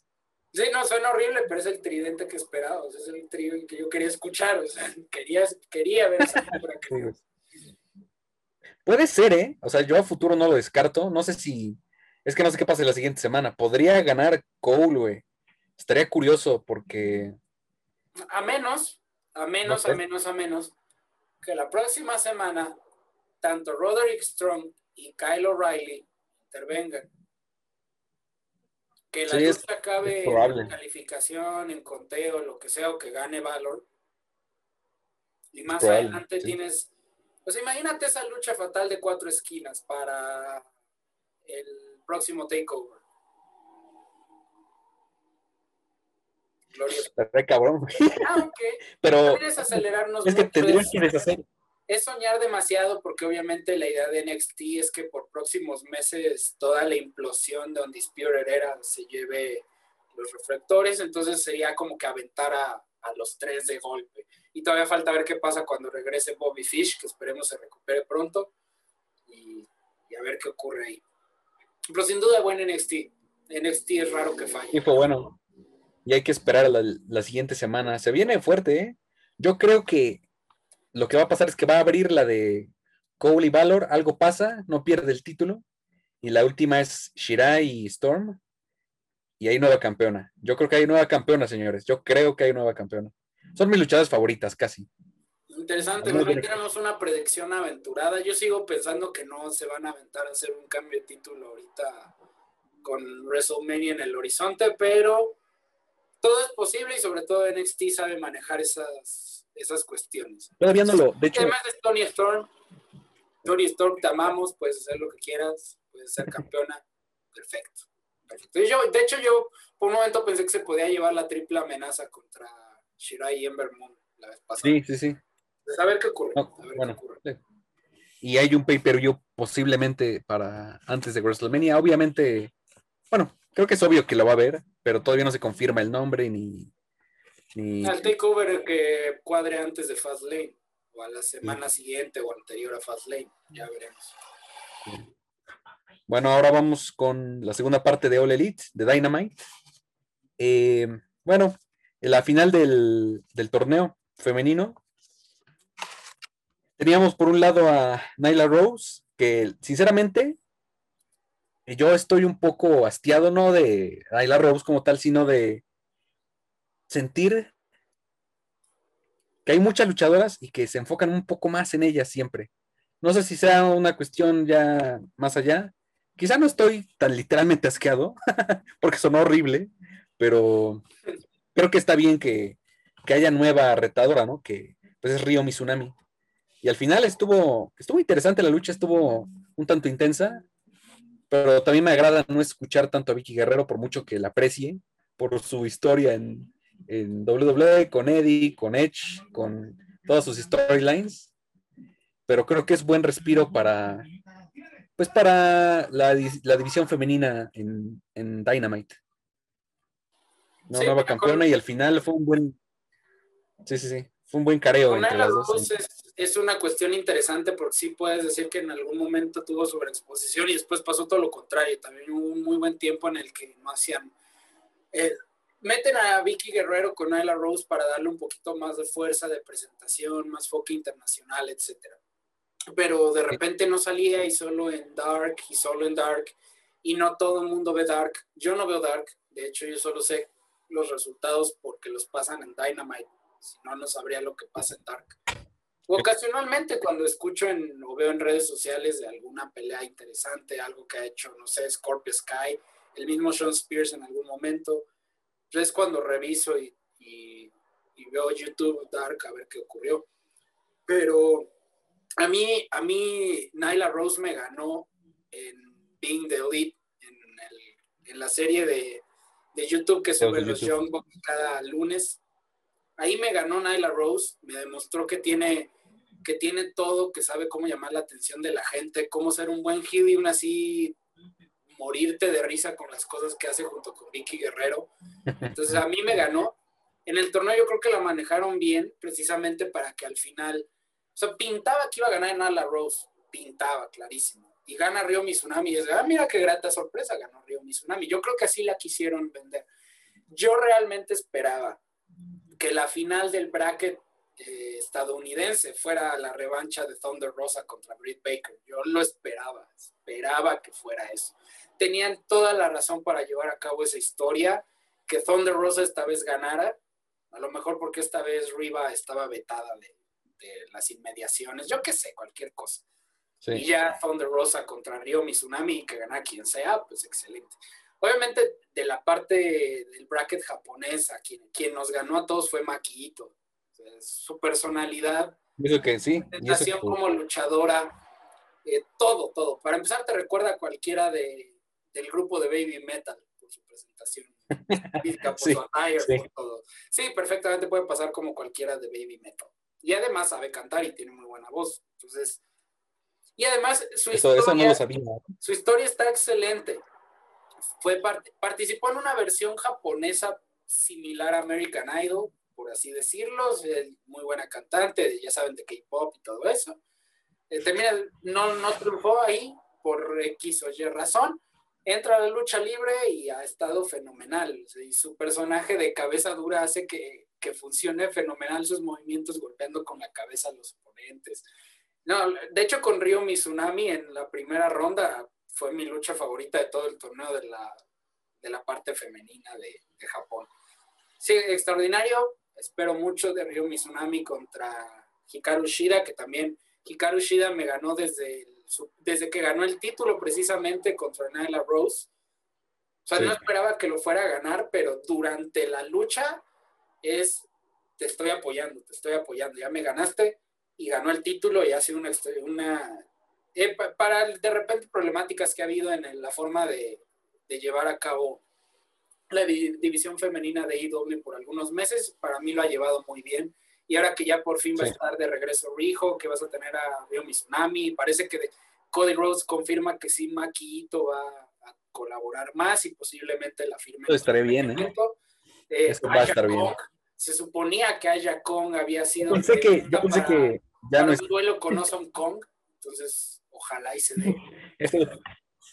sí, no, suena horrible, pero es el tridente que esperaba. O sea, es el tridente que yo quería escuchar. O sea, quería, quería ver esa que... Puede ser, ¿eh? O sea, yo a futuro no lo descarto. No sé si. Es que no sé qué pasa la siguiente semana. Podría ganar Cole, güey. Estaría curioso porque... A menos, a menos, a menos, a menos, que la próxima semana tanto Roderick Strong y Kyle O'Reilly intervengan. Que la lucha acabe en calificación, en conteo, lo que sea, o que gane Valor. Y más adelante tienes, pues imagínate esa lucha fatal de cuatro esquinas para el próximo takeover. cabrón. Ah, Pero es acelerarnos es que tendrías que deshacer. Es soñar demasiado porque obviamente la idea de NXT es que por próximos meses toda la implosión de Undisputed Era se lleve los reflectores, entonces sería como que aventar a, los tres de golpe. Y todavía falta ver qué pasa cuando regrese Bobby Fish, que esperemos se recupere pronto, y, a ver qué ocurre ahí. Pero sin duda buen NXT. NXT es raro que falle. Y fue bueno y hay que esperar la, la siguiente semana. Se viene fuerte, ¿eh? Yo creo que lo que va a pasar es que va a abrir la de Cole y Valor, algo pasa, no pierde el título. Y la última es Shirai y Storm. Y hay nueva campeona. Yo creo que hay nueva campeona, señores. Yo creo que hay nueva campeona. Son mis luchadoras favoritas, casi. Interesante, no tenemos una predicción aventurada. Yo sigo pensando que no se van a aventar a hacer un cambio de título ahorita con WrestleMania en el horizonte, pero todo es posible y sobre todo NXT sabe manejar esas, esas cuestiones. Todavía no lo, de hecho. Además de Tony Storm, Tony Storm, te amamos, puedes hacer lo que quieras, puedes ser campeona, perfecto. perfecto. Yo, de hecho, yo por un momento pensé que se podía llevar la triple amenaza contra Shirai y Ember Moon la vez pasada. Sí, sí, sí. Pues a ver qué ocurre. a ver bueno, qué ocurre. Y hay un pay-per-view posiblemente para antes de WrestleMania. Obviamente, bueno, creo que es obvio que lo va a ver, pero todavía no se confirma el nombre ni... ni... Al takeover que cuadre antes de Fastlane, o a la semana siguiente o anterior a Fastlane, ya veremos. Bueno, ahora vamos con la segunda parte de All Elite, de Dynamite. Eh, bueno, en la final del, del torneo femenino, teníamos por un lado a Nyla Rose, que sinceramente yo estoy un poco hastiado, no de Nyla Rose como tal, sino de sentir que hay muchas luchadoras y que se enfocan un poco más en ellas siempre. No sé si sea una cuestión ya más allá. Quizá no estoy tan literalmente asqueado, porque sonó horrible, pero creo que está bien que, que haya nueva retadora, ¿no? Que pues es Río Mizunami. Y al final estuvo, estuvo interesante la lucha, estuvo un tanto intensa, pero también me agrada no escuchar tanto a Vicky Guerrero por mucho que la aprecie, por su historia en, en WWE, con Eddie, con Edge, con todas sus storylines. Pero creo que es buen respiro para, pues para la, división femenina en, Dynamite. No, nueva campeona y al final fue un buen. Sí, sí, sí. Fue un buen careo entre las dos es una cuestión interesante porque sí puedes decir que en algún momento tuvo sobreexposición y después pasó todo lo contrario. También hubo un muy buen tiempo en el que no hacían. Eh, meten a Vicky Guerrero con Ayla Rose para darle un poquito más de fuerza de presentación, más foco internacional, etc. Pero de repente no salía y solo en Dark y solo en Dark y no todo el mundo ve Dark. Yo no veo Dark, de hecho yo solo sé los resultados porque los pasan en Dynamite. Si no, no sabría lo que pasa en Dark. Ocasionalmente cuando escucho en, o veo en redes sociales de alguna pelea interesante, algo que ha hecho, no sé, Scorpio Sky, el mismo Sean Spears en algún momento, es cuando reviso y, veo YouTube Dark a ver qué ocurrió. Pero a mí, a mí Nyla Rose me ganó en Being the Elite, en, la serie de, YouTube que sube los Young Bucks cada lunes. Ahí me ganó Nyla Rose, me demostró que tiene que tiene todo, que sabe cómo llamar la atención de la gente, cómo ser un buen heel y aún así morirte de risa con las cosas que hace junto con Vicky Guerrero. Entonces a mí me ganó. En el torneo yo creo que la manejaron bien, precisamente para que al final, o sea, pintaba que iba a ganar en Ala Rose, pintaba, clarísimo. Y gana Río Mizunami y es, ah, mira qué grata sorpresa, ganó Río Mizunami. Yo creo que así la quisieron vender. Yo realmente esperaba que la final del bracket eh, estadounidense fuera la revancha de Thunder Rosa contra Britt Baker. Yo lo esperaba, esperaba que fuera eso. Tenían toda la razón para llevar a cabo esa historia, que Thunder Rosa esta vez ganara, a lo mejor porque esta vez Riva estaba vetada de, las inmediaciones, yo qué sé, cualquier cosa. Y ya Thunder Rosa contra Rio Mizunami, que gana quien sea, pues excelente. Obviamente, de la parte del bracket japonesa, quien, quien nos ganó a todos fue Maquillito su personalidad, eso que sí, presentación como luchadora, eh, todo, todo. Para empezar, te recuerda a cualquiera de, del grupo de Baby Metal por su presentación por su attire, sí. por todo. Sí, perfectamente puede pasar como cualquiera de Baby Metal. Y además sabe cantar y tiene muy buena voz. Entonces, y además su, historia, su historia está excelente. Fue participó en una versión japonesa similar a American Idol, por así decirlo, es muy buena cantante, ya saben, de K-pop y todo eso. Eh, termina, no, no triunfó ahí por X o Y razón, entra a la lucha libre y ha estado fenomenal. Y su personaje de cabeza dura hace que, que, funcione fenomenal sus movimientos golpeando con la cabeza a los oponentes. No, de hecho, con Ryo Mizunami en la primera ronda fue mi lucha favorita de todo el torneo de la, de la parte femenina de, de Japón. Sí, extraordinario espero mucho de Ryo Mizunami contra Hikaru Shida, que también Hikaru Shida me ganó desde, desde que ganó el título precisamente contra Nyla Rose. O sea, no esperaba que lo fuera a ganar, pero durante la lucha es, te estoy apoyando, te estoy apoyando, ya me ganaste y ganó el título y ha sido una, una eh, para de repente problemáticas que ha habido en la forma de, de llevar a cabo la división femenina de IW por algunos meses. Para mí lo ha llevado muy bien. Y ahora que ya por fin va a estar de regreso Rijo, que vas a tener a Ryo Mizunami, parece que Cody Rhodes confirma que sí, Maquillito va a colaborar más y posiblemente la firme. estaré bien, ¿eh? eh Esto va a estar bien. Se suponía que Aya Kong había sido. Pensé que, yo pensé que ya no es. duelo con Awesome Kong, entonces ojalá y se dé.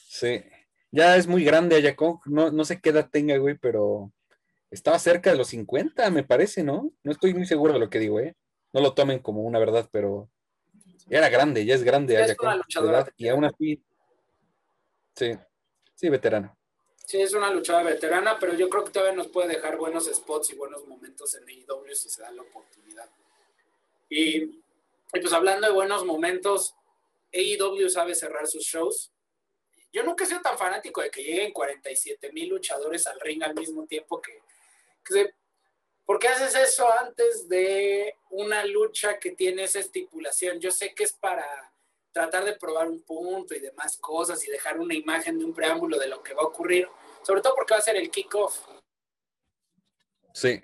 sí. Ya es muy grande Aya Kong, no, no sé qué edad tenga, güey, pero estaba cerca de los 50, me parece, ¿no? No estoy muy seguro de lo que digo, ¿eh? No lo tomen como una verdad, pero ya era grande, ya es grande. Es una luchadora. y aún así, sí, sí, veterana. Sí, es una luchadora veterana, pero yo creo que todavía nos puede dejar buenos spots y buenos momentos en AEW si se da la oportunidad. Y, y pues hablando de buenos momentos, AEW sabe cerrar sus shows. Yo nunca he sido tan fanático de que lleguen 47 mil luchadores al ring al mismo tiempo que, que ¿Por qué haces eso antes de una lucha que tiene esa estipulación? Yo sé que es para tratar de probar un punto y demás cosas y dejar una imagen de un preámbulo de lo que va a ocurrir, sobre todo porque va a ser el kickoff. Sí.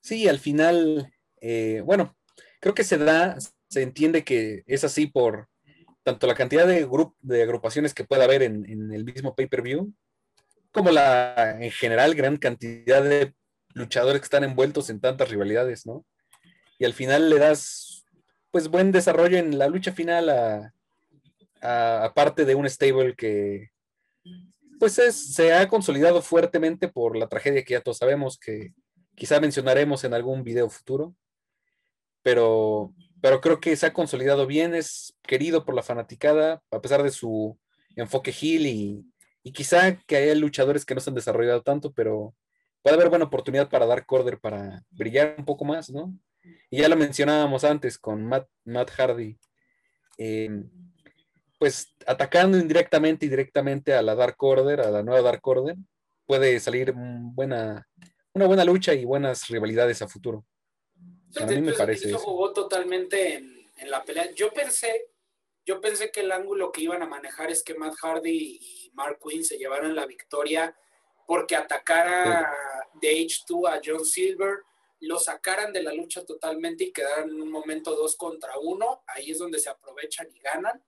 Sí, al final, eh, bueno, creo que se da, se entiende que es así por tanto la cantidad de, de agrupaciones que pueda haber en, en el mismo pay-per-view, como la, en general, gran cantidad de luchadores que están envueltos en tantas rivalidades, ¿no? Y al final le das, pues, buen desarrollo en la lucha final a, parte de un stable que, pues, se ha consolidado fuertemente por la tragedia que ya todos sabemos, que quizá mencionaremos en algún video futuro, pero, pero creo que se ha consolidado bien, es querido por la fanaticada, a pesar de su enfoque heel y, y quizá que haya luchadores que no se han desarrollado tanto, pero puede haber buena oportunidad para dar Corder para brillar un poco más, ¿no? Y ya lo mencionábamos antes con Matt, Hardy. Em, pues atacando indirectamente y directamente a la Dark Order, a la nueva Dark Order, puede salir buena, una buena lucha y buenas rivalidades a futuro. Mí me parece. Eso jugó totalmente en, en, la pelea. Yo pensé, yo pensé que el ángulo que iban a manejar es que Matt Hardy y Mark Quinn se llevaron la victoria porque atacara de H2 a John Silver, lo sacaran de la lucha totalmente y quedaran en un momento dos contra uno. Ahí es donde se aprovechan y ganan.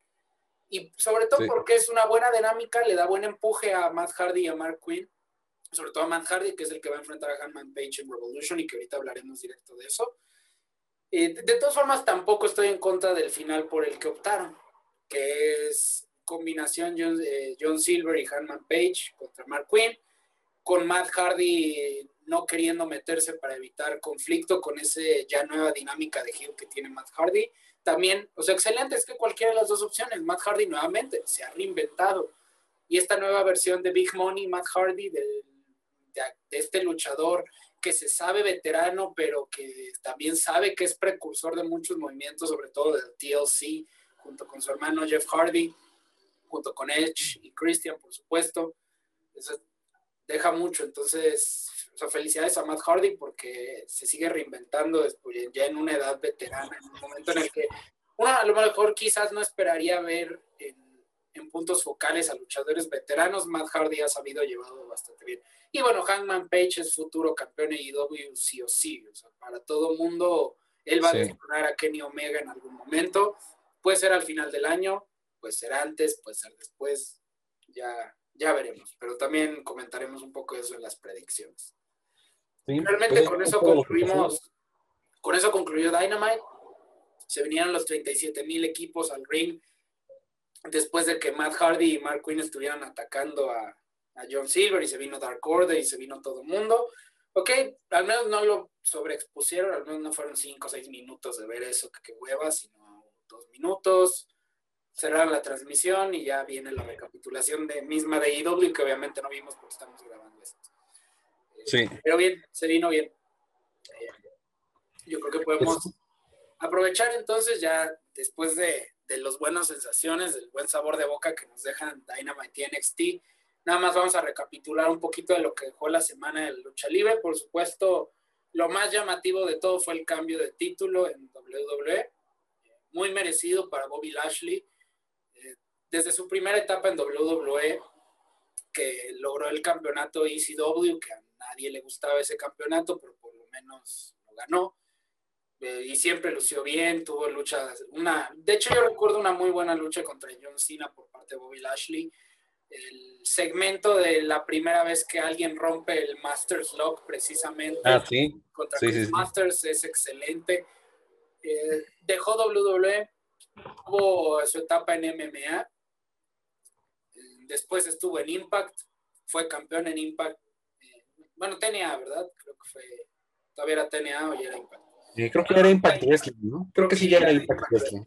Y sobre todo porque es una buena dinámica, le da buen empuje a Matt Hardy y a Mark Quinn, sobre todo a Matt Hardy, que es el que va a enfrentar a Hanman Page en Revolution y que ahorita hablaremos directo de eso. Eh, de todas formas, tampoco estoy en contra del final por el que optaron, que es combinación John, eh, John Silver y Hanman Page contra Mark Quinn, con Matt Hardy no queriendo meterse para evitar conflicto con ese ya nueva dinámica de heel que tiene Matt Hardy. También, o sea, excelente es que cualquiera de las dos opciones, Matt Hardy nuevamente se ha reinventado. Y esta nueva versión de Big Money, Matt Hardy, de este luchador que se sabe veterano, pero que también sabe que es precursor de muchos movimientos, sobre todo del TLC, junto con su hermano Jeff Hardy junto con Edge y Christian, por supuesto. Eso deja mucho, entonces, o felicidades a Matt Hardy porque se sigue reinventando después, ya en una edad veterana, en un momento en el que uno a lo mejor quizás no esperaría ver en, puntos focales a luchadores veteranos, Matt Hardy ha sabido llevarlo bastante bien. Y bueno, Hangman Page es futuro campeón de IW sí o sí, o sea, para todo mundo, él va a destronar a Kenny Omega en algún momento, puede ser al final del año, puede ser antes, puede ser después, ya, ya veremos, pero también comentaremos un poco eso en las predicciones. Realmente con eso concluimos, con eso concluyó Dynamite, se vinieron los 37 mil equipos al ring después de que Matt Hardy y Mark Quinn estuvieran atacando a, John Silver y se vino Dark Order y se vino todo el mundo. Ok, al menos no lo sobreexpusieron, al menos no fueron 5 o 6 minutos de ver eso, que, que hueva, sino dos minutos cerrar la transmisión y ya viene la recapitulación de misma de IW, que obviamente no vimos porque estamos grabando esto. Sí. Pero bien, se vino bien. Eh, yo creo que podemos aprovechar entonces ya después de, de los buenas sensaciones, del buen sabor de boca que nos dejan Dynamite y NXT. Nada más vamos a recapitular un poquito de lo que dejó la semana de lucha libre. Por supuesto, lo más llamativo de todo fue el cambio de título en WWE. Muy merecido para Bobby Lashley desde su primera etapa en WWE, que logró el campeonato ECW, que a nadie le gustaba ese campeonato, pero por lo menos lo ganó. Eh, y siempre lució bien, tuvo luchas, una, de hecho yo recuerdo una muy buena lucha contra John Cena por parte de Bobby Lashley, el segmento de la primera vez que alguien rompe el Masters Lock precisamente ah, ¿sí? contra Chris Masters es excelente. Eh, dejó WWE, tuvo su etapa en MMA, después estuvo en Impact, fue campeón en Impact, eh, bueno, TNA, ¿verdad? Creo que fue, todavía era TNA o ya era Impact. Creo que era Impact Wrestling, ¿no? Creo que sí ya era Impact Wrestling.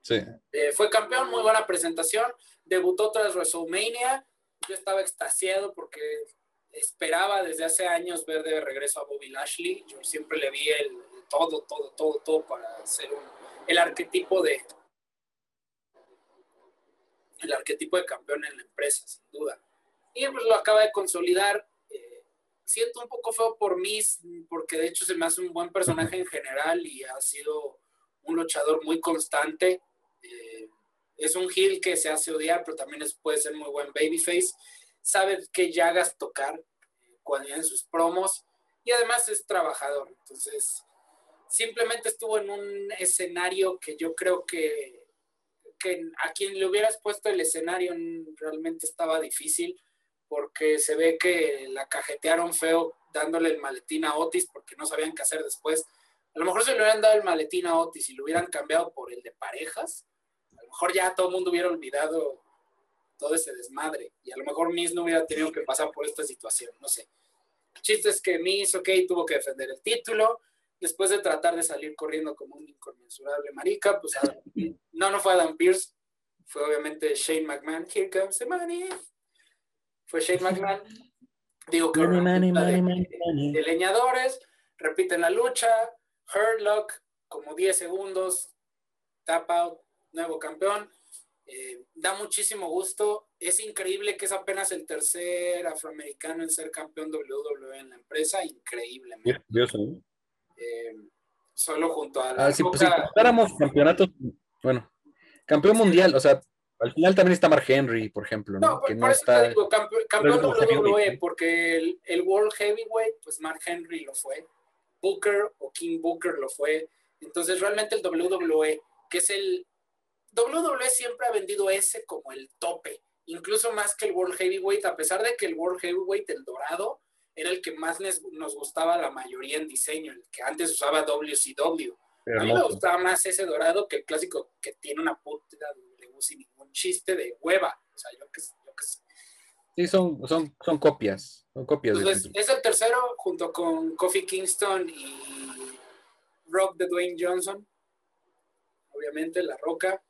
Sí. Eh, fue campeón, muy buena presentación debutó tras WrestleMania. Yo estaba extasiado porque esperaba desde hace años ver de regreso a Bobby Lashley. Yo siempre le vi el, todo, todo, todo, todo para ser el arquetipo de el arquetipo de campeón en la empresa, sin duda. Y pues lo acaba de consolidar. Siento un poco feo por mí, porque de hecho se me hace un buen personaje en general y ha sido un luchador muy constante. Eh, es un heel que se hace odiar, pero también puede ser muy buen babyface. Sabe qué llagas tocar eh, cuando en sus promos y además es trabajador. Entonces, simplemente estuvo en un escenario que yo creo que, que a quien le hubieras puesto el escenario realmente estaba difícil porque se ve que la cajetearon feo dándole el maletín a Otis porque no sabían qué hacer después. A lo mejor se le hubieran dado el maletín a Otis y lo hubieran cambiado por el de parejas mejor ya todo el mundo hubiera olvidado todo ese desmadre y a lo mejor Miss no hubiera tenido que pasar por esta situación, no sé. El chiste es que Miss, ok, tuvo que defender el título, después de tratar de salir corriendo como un inconmensurable marica, pues no, no fue Adam Pierce, fue obviamente Shane McMahon, here comes the money, fue Shane McMahon, digo que de, leñadores, repiten la lucha, Hurlock, como 10 segundos, tap out, nuevo campeón. Eh, da muchísimo gusto. Es increíble que es apenas el tercer afroamericano en ser campeón WWE en la empresa. Increíblemente. Eh, solo junto a la. Ah, si, pues, campeonatos, bueno, campeón mundial, o sea, al final también está Mark Henry, por ejemplo, ¿no? que no está. Digo, campeón, WWE, porque el, el World Heavyweight, pues Mark Henry lo fue. Booker o King Booker lo fue. Entonces, realmente el WWE, que es el WWE siempre ha vendido ese como el tope, incluso más que el World Heavyweight, a pesar de que el World Heavyweight, el dorado, era el que más nos gustaba la mayoría en diseño, el que antes usaba WCW. a mí me gustaba más ese dorado que el clásico que tiene una puta sin ningún chiste de hueva. O sea, yo que, yo que Sí, son, son, son copias. Son copias es el tercero junto con Kofi Kingston y Rock de Dwayne Johnson. Obviamente, La Roca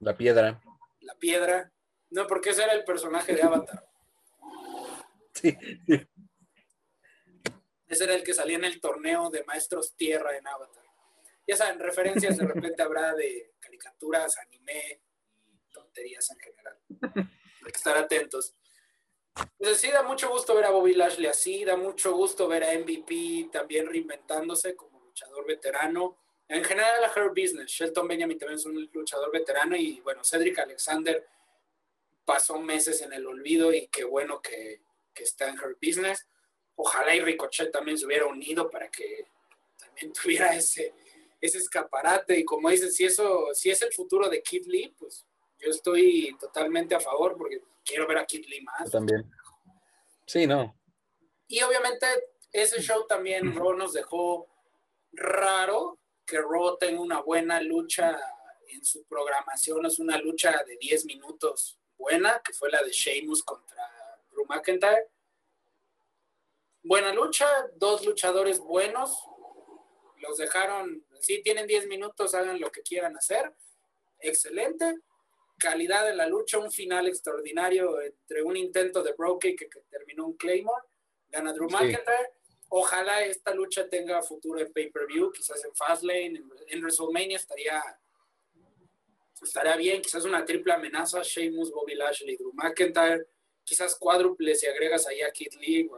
la piedra. La piedra. No, porque ese era el personaje de Avatar. Sí. Ese era el que salía en el torneo de Maestros Tierra en Avatar. Ya saben, referencias de repente habrá de caricaturas, anime y tonterías en general. Hay que estar atentos. Pues sí, da mucho gusto ver a Bobby Lashley así, da mucho gusto ver a MVP también reinventándose como luchador veterano en general a Her Business. Shelton Benjamin también es un luchador veterano y bueno, Cedric Alexander pasó meses en el olvido y qué bueno que, está en Her Business. Ojalá y Ricochet también se hubiera unido para que también tuviera ese, ese escaparate. Y como dicen, si eso, si es el futuro de Kid Lee, pues yo estoy totalmente a favor porque quiero ver a Kid Lee más. también. Sí, no. Y obviamente ese show también Ro nos dejó raro que Raw tenga una buena lucha en su programación, es una lucha de 10 minutos buena, que fue la de Sheamus contra Drew McIntyre. Buena lucha, dos luchadores buenos, los dejaron, sí, tienen 10 minutos, hagan lo que quieran hacer, excelente. Calidad de la lucha, un final extraordinario entre un intento de Broke que, que terminó un Claymore, gana Drew McIntyre. Ojalá esta lucha tenga futuro en pay-per-view, quizás en Fastlane, en, WrestleMania estaría, estaría bien, quizás una triple amenaza, Sheamus, Bobby Lashley, Drew McIntyre, quizás cuádruple si agregas ahí a Kid Lee,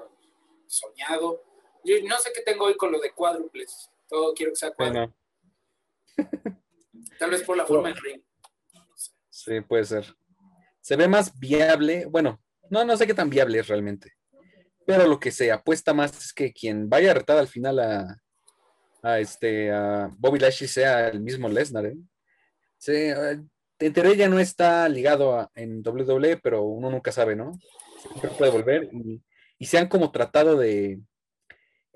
soñado. Yo no sé qué tengo hoy con lo de cuádruples, todo quiero que sea cuádruple. Tal vez por la forma del ring. Sí, puede ser. Se ve más viable, bueno, no, no sé qué tan viable es realmente pero lo que se apuesta más es que quien vaya a retar al final a, a este a Bobby Lashley sea el mismo Lesnar. ¿eh? Sí, eh, en teoría ya no está ligado a- en WWE, pero uno nunca sabe, ¿no? Siempre puede volver y, y se han como tratado de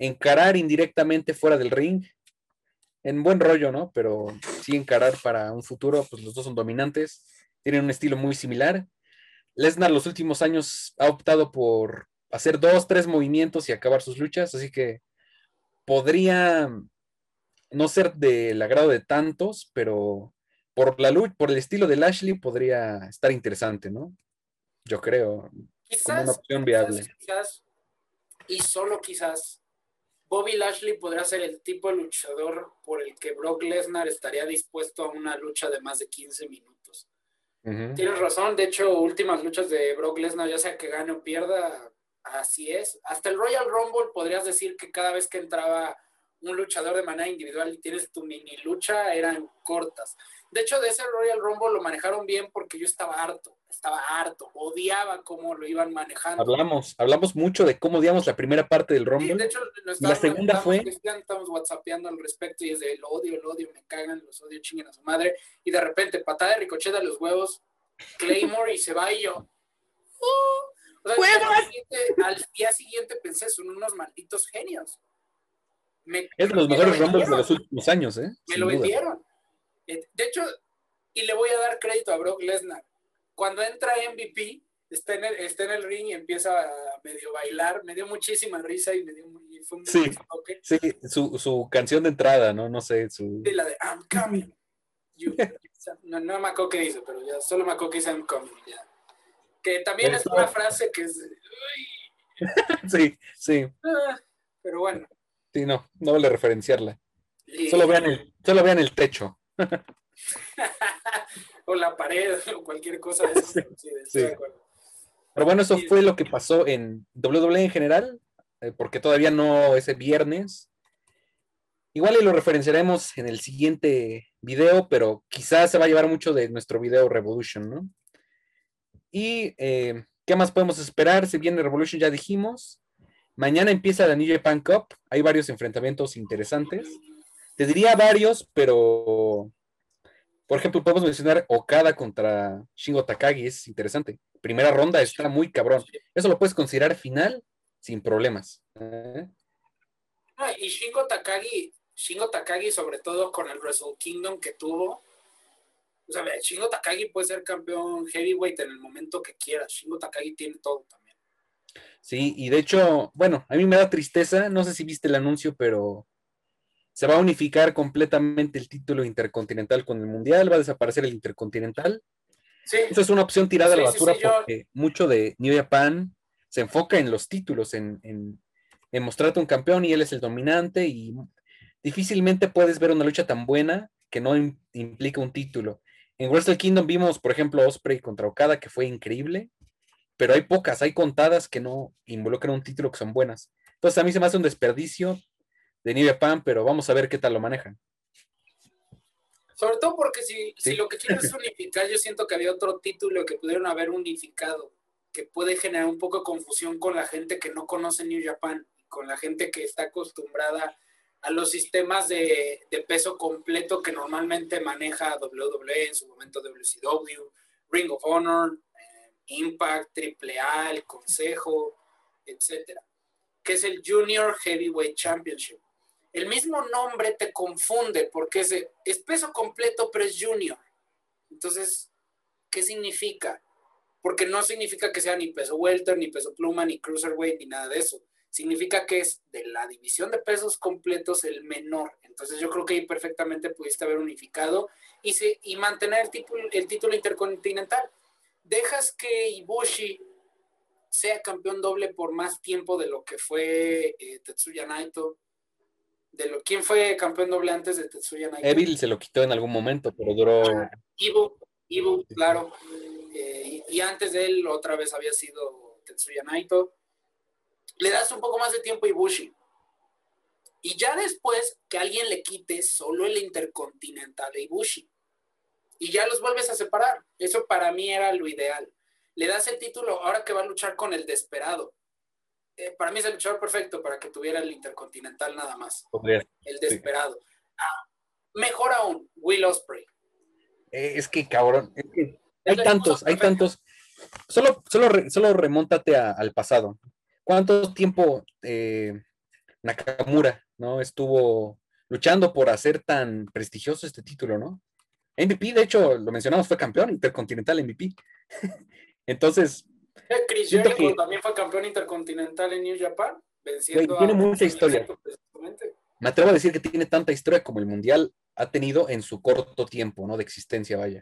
encarar indirectamente fuera del ring, en buen rollo, ¿no? Pero sí encarar para un futuro, pues los dos son dominantes, tienen un estilo muy similar. Lesnar los últimos años ha optado por hacer dos, tres movimientos y acabar sus luchas, así que podría no ser del agrado de tantos, pero por la lucha, por el estilo de Lashley podría estar interesante, ¿no? Yo creo, como Quizás, una opción quizás, viable. quizás, y solo quizás, Bobby Lashley podría ser el tipo de luchador por el que Brock Lesnar estaría dispuesto a una lucha de más de 15 minutos. Tienes razón, de hecho, últimas luchas de Brock Lesnar, ya sea que gane o pierda, así es. Hasta el Royal Rumble podrías decir que cada vez que entraba un luchador de manera individual y tienes tu mini lucha, eran cortas. De hecho, de ese Royal Rumble lo manejaron bien porque yo estaba harto, estaba harto, odiaba cómo lo iban manejando. Hablamos, hablamos mucho de cómo odiamos la primera parte del Sí, Rumble. de hecho, Y la segunda estábamos fue- Estamos whatsappeando al respecto y es de el odio, el odio, me cagan, los odio, chinguen a su madre. Y de repente, patada de ricochet a los huevos, Claymore y se va y yo. "Uh". O sea, al, siguiente, al día siguiente pensé, son unos malditos genios. Me, es de los me mejores lo Rumbles de los últimos años, ¿eh? Me Sin lo duda. vendieron. Eh, De hecho, y le voy a dar crédito a Brock Lesnar. Cuando entra MVP, está en el, está en el ring y empieza a medio bailar, me dio muchísima risa y me dio muy, fue un Sí. toque. Sí, su, su canción de entrada, ¿no? No sé, su... Sí, la de I'm coming. You- no, no me acuerdo qué dice, pero ya solo me acuerdo que dice I'm coming. ya. Que también es una frase que es. "Uy", Sí, sí, ah, pero bueno. sí, no, no vale referenciarla. Y- Solo vean el, solo vean el techo. o la pared o cualquier cosa de eso. Sí, sí. de acuerdo. Pero bueno, eso fue lo que pasó en WWE en general, eh, porque todavía no es el viernes. Igual y lo referenciaremos en el siguiente video, pero quizás se va a llevar mucho de nuestro video Revolution, ¿no? Y eh, ¿qué más podemos esperar? Si viene Revolution, ya dijimos. Mañana empieza la New Japan Cup. Hay varios enfrentamientos interesantes. Te diría varios, pero por ejemplo, podemos mencionar Okada contra Shingo Takagi, es interesante. Primera ronda está muy cabrón. Eso lo puedes considerar final sin problemas. ¿eh? No, y Shingo Takagi, Shingo Takagi, sobre todo con el Wrestle Kingdom que tuvo. O sea, Shingo Takagi puede ser campeón heavyweight en el momento que quiera. Shingo Takagi tiene todo también. Sí, y de hecho, bueno, a mí me da tristeza, no sé si viste el anuncio, pero se va a unificar completamente el título intercontinental con el mundial, va a desaparecer el intercontinental. Sí, Esa es una opción tirada a la Sí, sí, basura yo- porque mucho de New Japan se enfoca en los títulos, en, en, en mostrarte un campeón y él es el dominante y difícilmente puedes ver una lucha tan buena que no im- implica un título. En Wrestle Kingdom vimos, por ejemplo, Osprey contra Okada, que fue increíble, pero hay pocas, hay contadas que no involucran un título que son buenas. Entonces a mí se me hace un desperdicio de New Japan, pero vamos a ver qué tal lo manejan. sobre todo porque si, Sí. si lo que quieren es unificar, yo siento que había otro título que pudieron haber unificado, que puede generar un poco de confusión con la gente que no conoce New Japan, con la gente que está acostumbrada a los sistemas de, de peso completo que normalmente maneja WWE, en su momento WCW, Ring of Honor, eh, Impact, AAA, el Consejo, etcétera, que es el Junior Heavyweight Championship. El mismo nombre te confunde porque es, peso completo, pero es junior. Entonces, ¿qué significa? Porque no significa que sea ni peso welter, ni peso pluma, ni cruiserweight, ni nada de eso. Significa que es de la división de pesos completos el menor. Entonces yo creo que ahí perfectamente pudiste haber unificado y, mantener el título, el título intercontinental. Dejas que Ibushi sea campeón doble por más tiempo de lo que fue eh, Tetsuya Naito. De lo, ¿Quién fue campeón doble antes de Tetsuya Naito? Evil se lo quitó en algún momento, pero duró... Ibu, Ibu, claro. Eh, y, y antes de él otra vez había sido Tetsuya Naito. Le das un poco más de tiempo a Ibushi. Y ya después que alguien le quite solo el intercontinental a Ibushi. Y ya los vuelves a separar. Eso para mí era lo ideal. Le das el título ahora que va a luchar con el desesperado. Eh, para mí es el luchador perfecto para que tuviera el Intercontinental nada más. Podría- El desesperado. Ah, mejor aún, Will Osprey. Eh, Es que cabrón, es que hay Es tantos, hay tantos. Solo, solo, solo remóntate a- al pasado. ¿Cuánto tiempo eh, Nakamura no estuvo luchando por hacer tan prestigioso este título, no? MVP, de hecho, lo mencionamos, fue campeón intercontinental MVP. Entonces, Chris Jericho que- también fue campeón intercontinental en New Japan, venciendo tiene a mucha historia. Me atrevo a decir que tiene tanta historia como el Mundial ha tenido en su corto tiempo, ¿no? De existencia, vaya.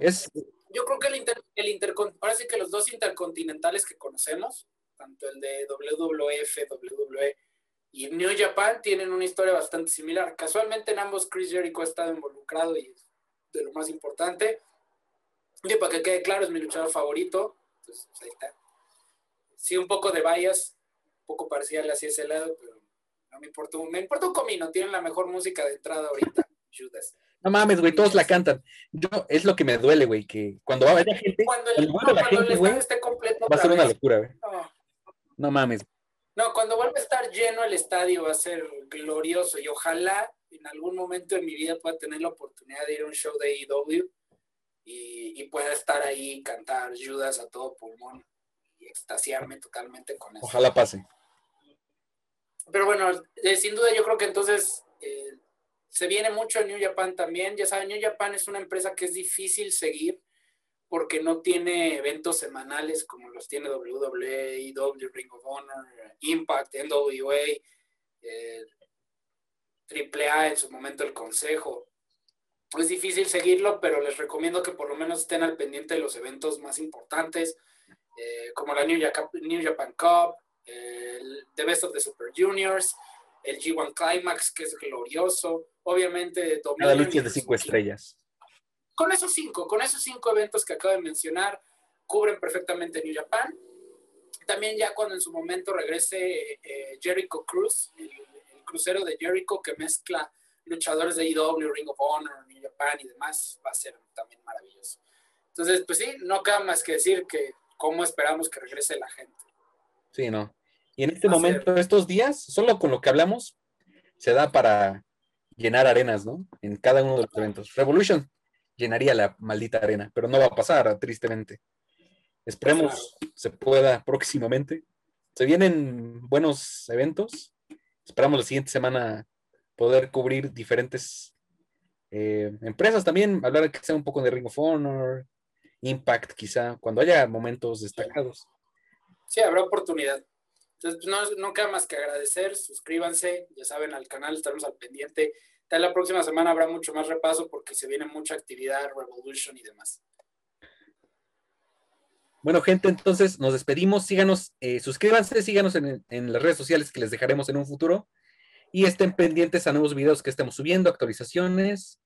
Es, Yo creo que el, inter, el intercon- ahora sí que los dos intercontinentales que conocemos, tanto el de WWF, WWE y New Japan, tienen una historia bastante similar. Casualmente en ambos Chris Jericho ha estado involucrado y es de lo más importante. Y para que quede claro, es mi luchador favorito. Entonces, pues, ahí está. Sí, un poco de bias, un poco parcial hacia ese lado, pero no me importa. Me importa un comino, tienen la mejor música de entrada ahorita, Judas. no mames, güey, todos la cantan. Yo, es lo que me duele, güey, que cuando va a haber gente, Cuando el, Cuando no, la gente, esté completo va a ser una locura, güey. No. No mames. No, cuando vuelva a estar lleno el estadio va a ser glorioso y ojalá en algún momento de mi vida pueda tener la oportunidad de ir a un show de AEW y, y pueda estar ahí cantar Judas a todo pulmón y extasiarme totalmente con eso. Ojalá pase. Pero bueno, eh, sin duda yo creo que entonces eh, se viene mucho en New Japan también. Ya saben, New Japan es una empresa que es difícil seguir porque no tiene eventos semanales como los tiene WWE, EW, Ring of Honor, Impact, NWA, eh, AAA, en su momento el Consejo. Es difícil seguirlo, pero les recomiendo que por lo menos estén al pendiente de los eventos más importantes, eh, como la New Japan, New Japan Cup, el The Best of the Super Juniors, el G1 Climax, que es glorioso, obviamente Cada Dominion lucha es de cinco estrellas. Con esos cinco, con esos cinco eventos que acabo de mencionar, cubren perfectamente New Japan. También ya cuando en su momento regrese eh, Jericho Cruz, el, el crucero de Jericho que mezcla luchadores de EW, Ring of Honor, New Japan y demás, va a ser también maravilloso. Entonces, pues sí, no queda más que decir que cómo esperamos que regrese la gente. Sí, no. Y en este Va momento, estos días, solo con lo que hablamos, se da para llenar arenas, ¿no? En cada uno de los eventos. Revolution llenaría la maldita arena, pero no va a pasar, tristemente. Esperemos se pueda próximamente. Se vienen buenos eventos. Esperamos la siguiente semana poder cubrir diferentes eh, empresas también, hablar que sea un poco de Ring of Honor, Impact quizá, cuando haya momentos destacados. Sí, habrá oportunidad. Entonces, pues, no, no queda más que agradecer, suscríbanse, ya saben, al canal, estaremos al pendiente. Tal la próxima semana habrá mucho más repaso porque se viene mucha actividad, Revolution y demás. Bueno, gente, entonces nos despedimos. Síganos, eh, suscríbanse, síganos en, en, las redes sociales que les dejaremos en un futuro. Y estén pendientes a nuevos videos que estemos subiendo, actualizaciones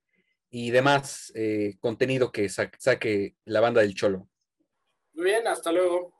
y demás eh, contenido que sa saque la banda del Cholo. Muy bien, hasta luego.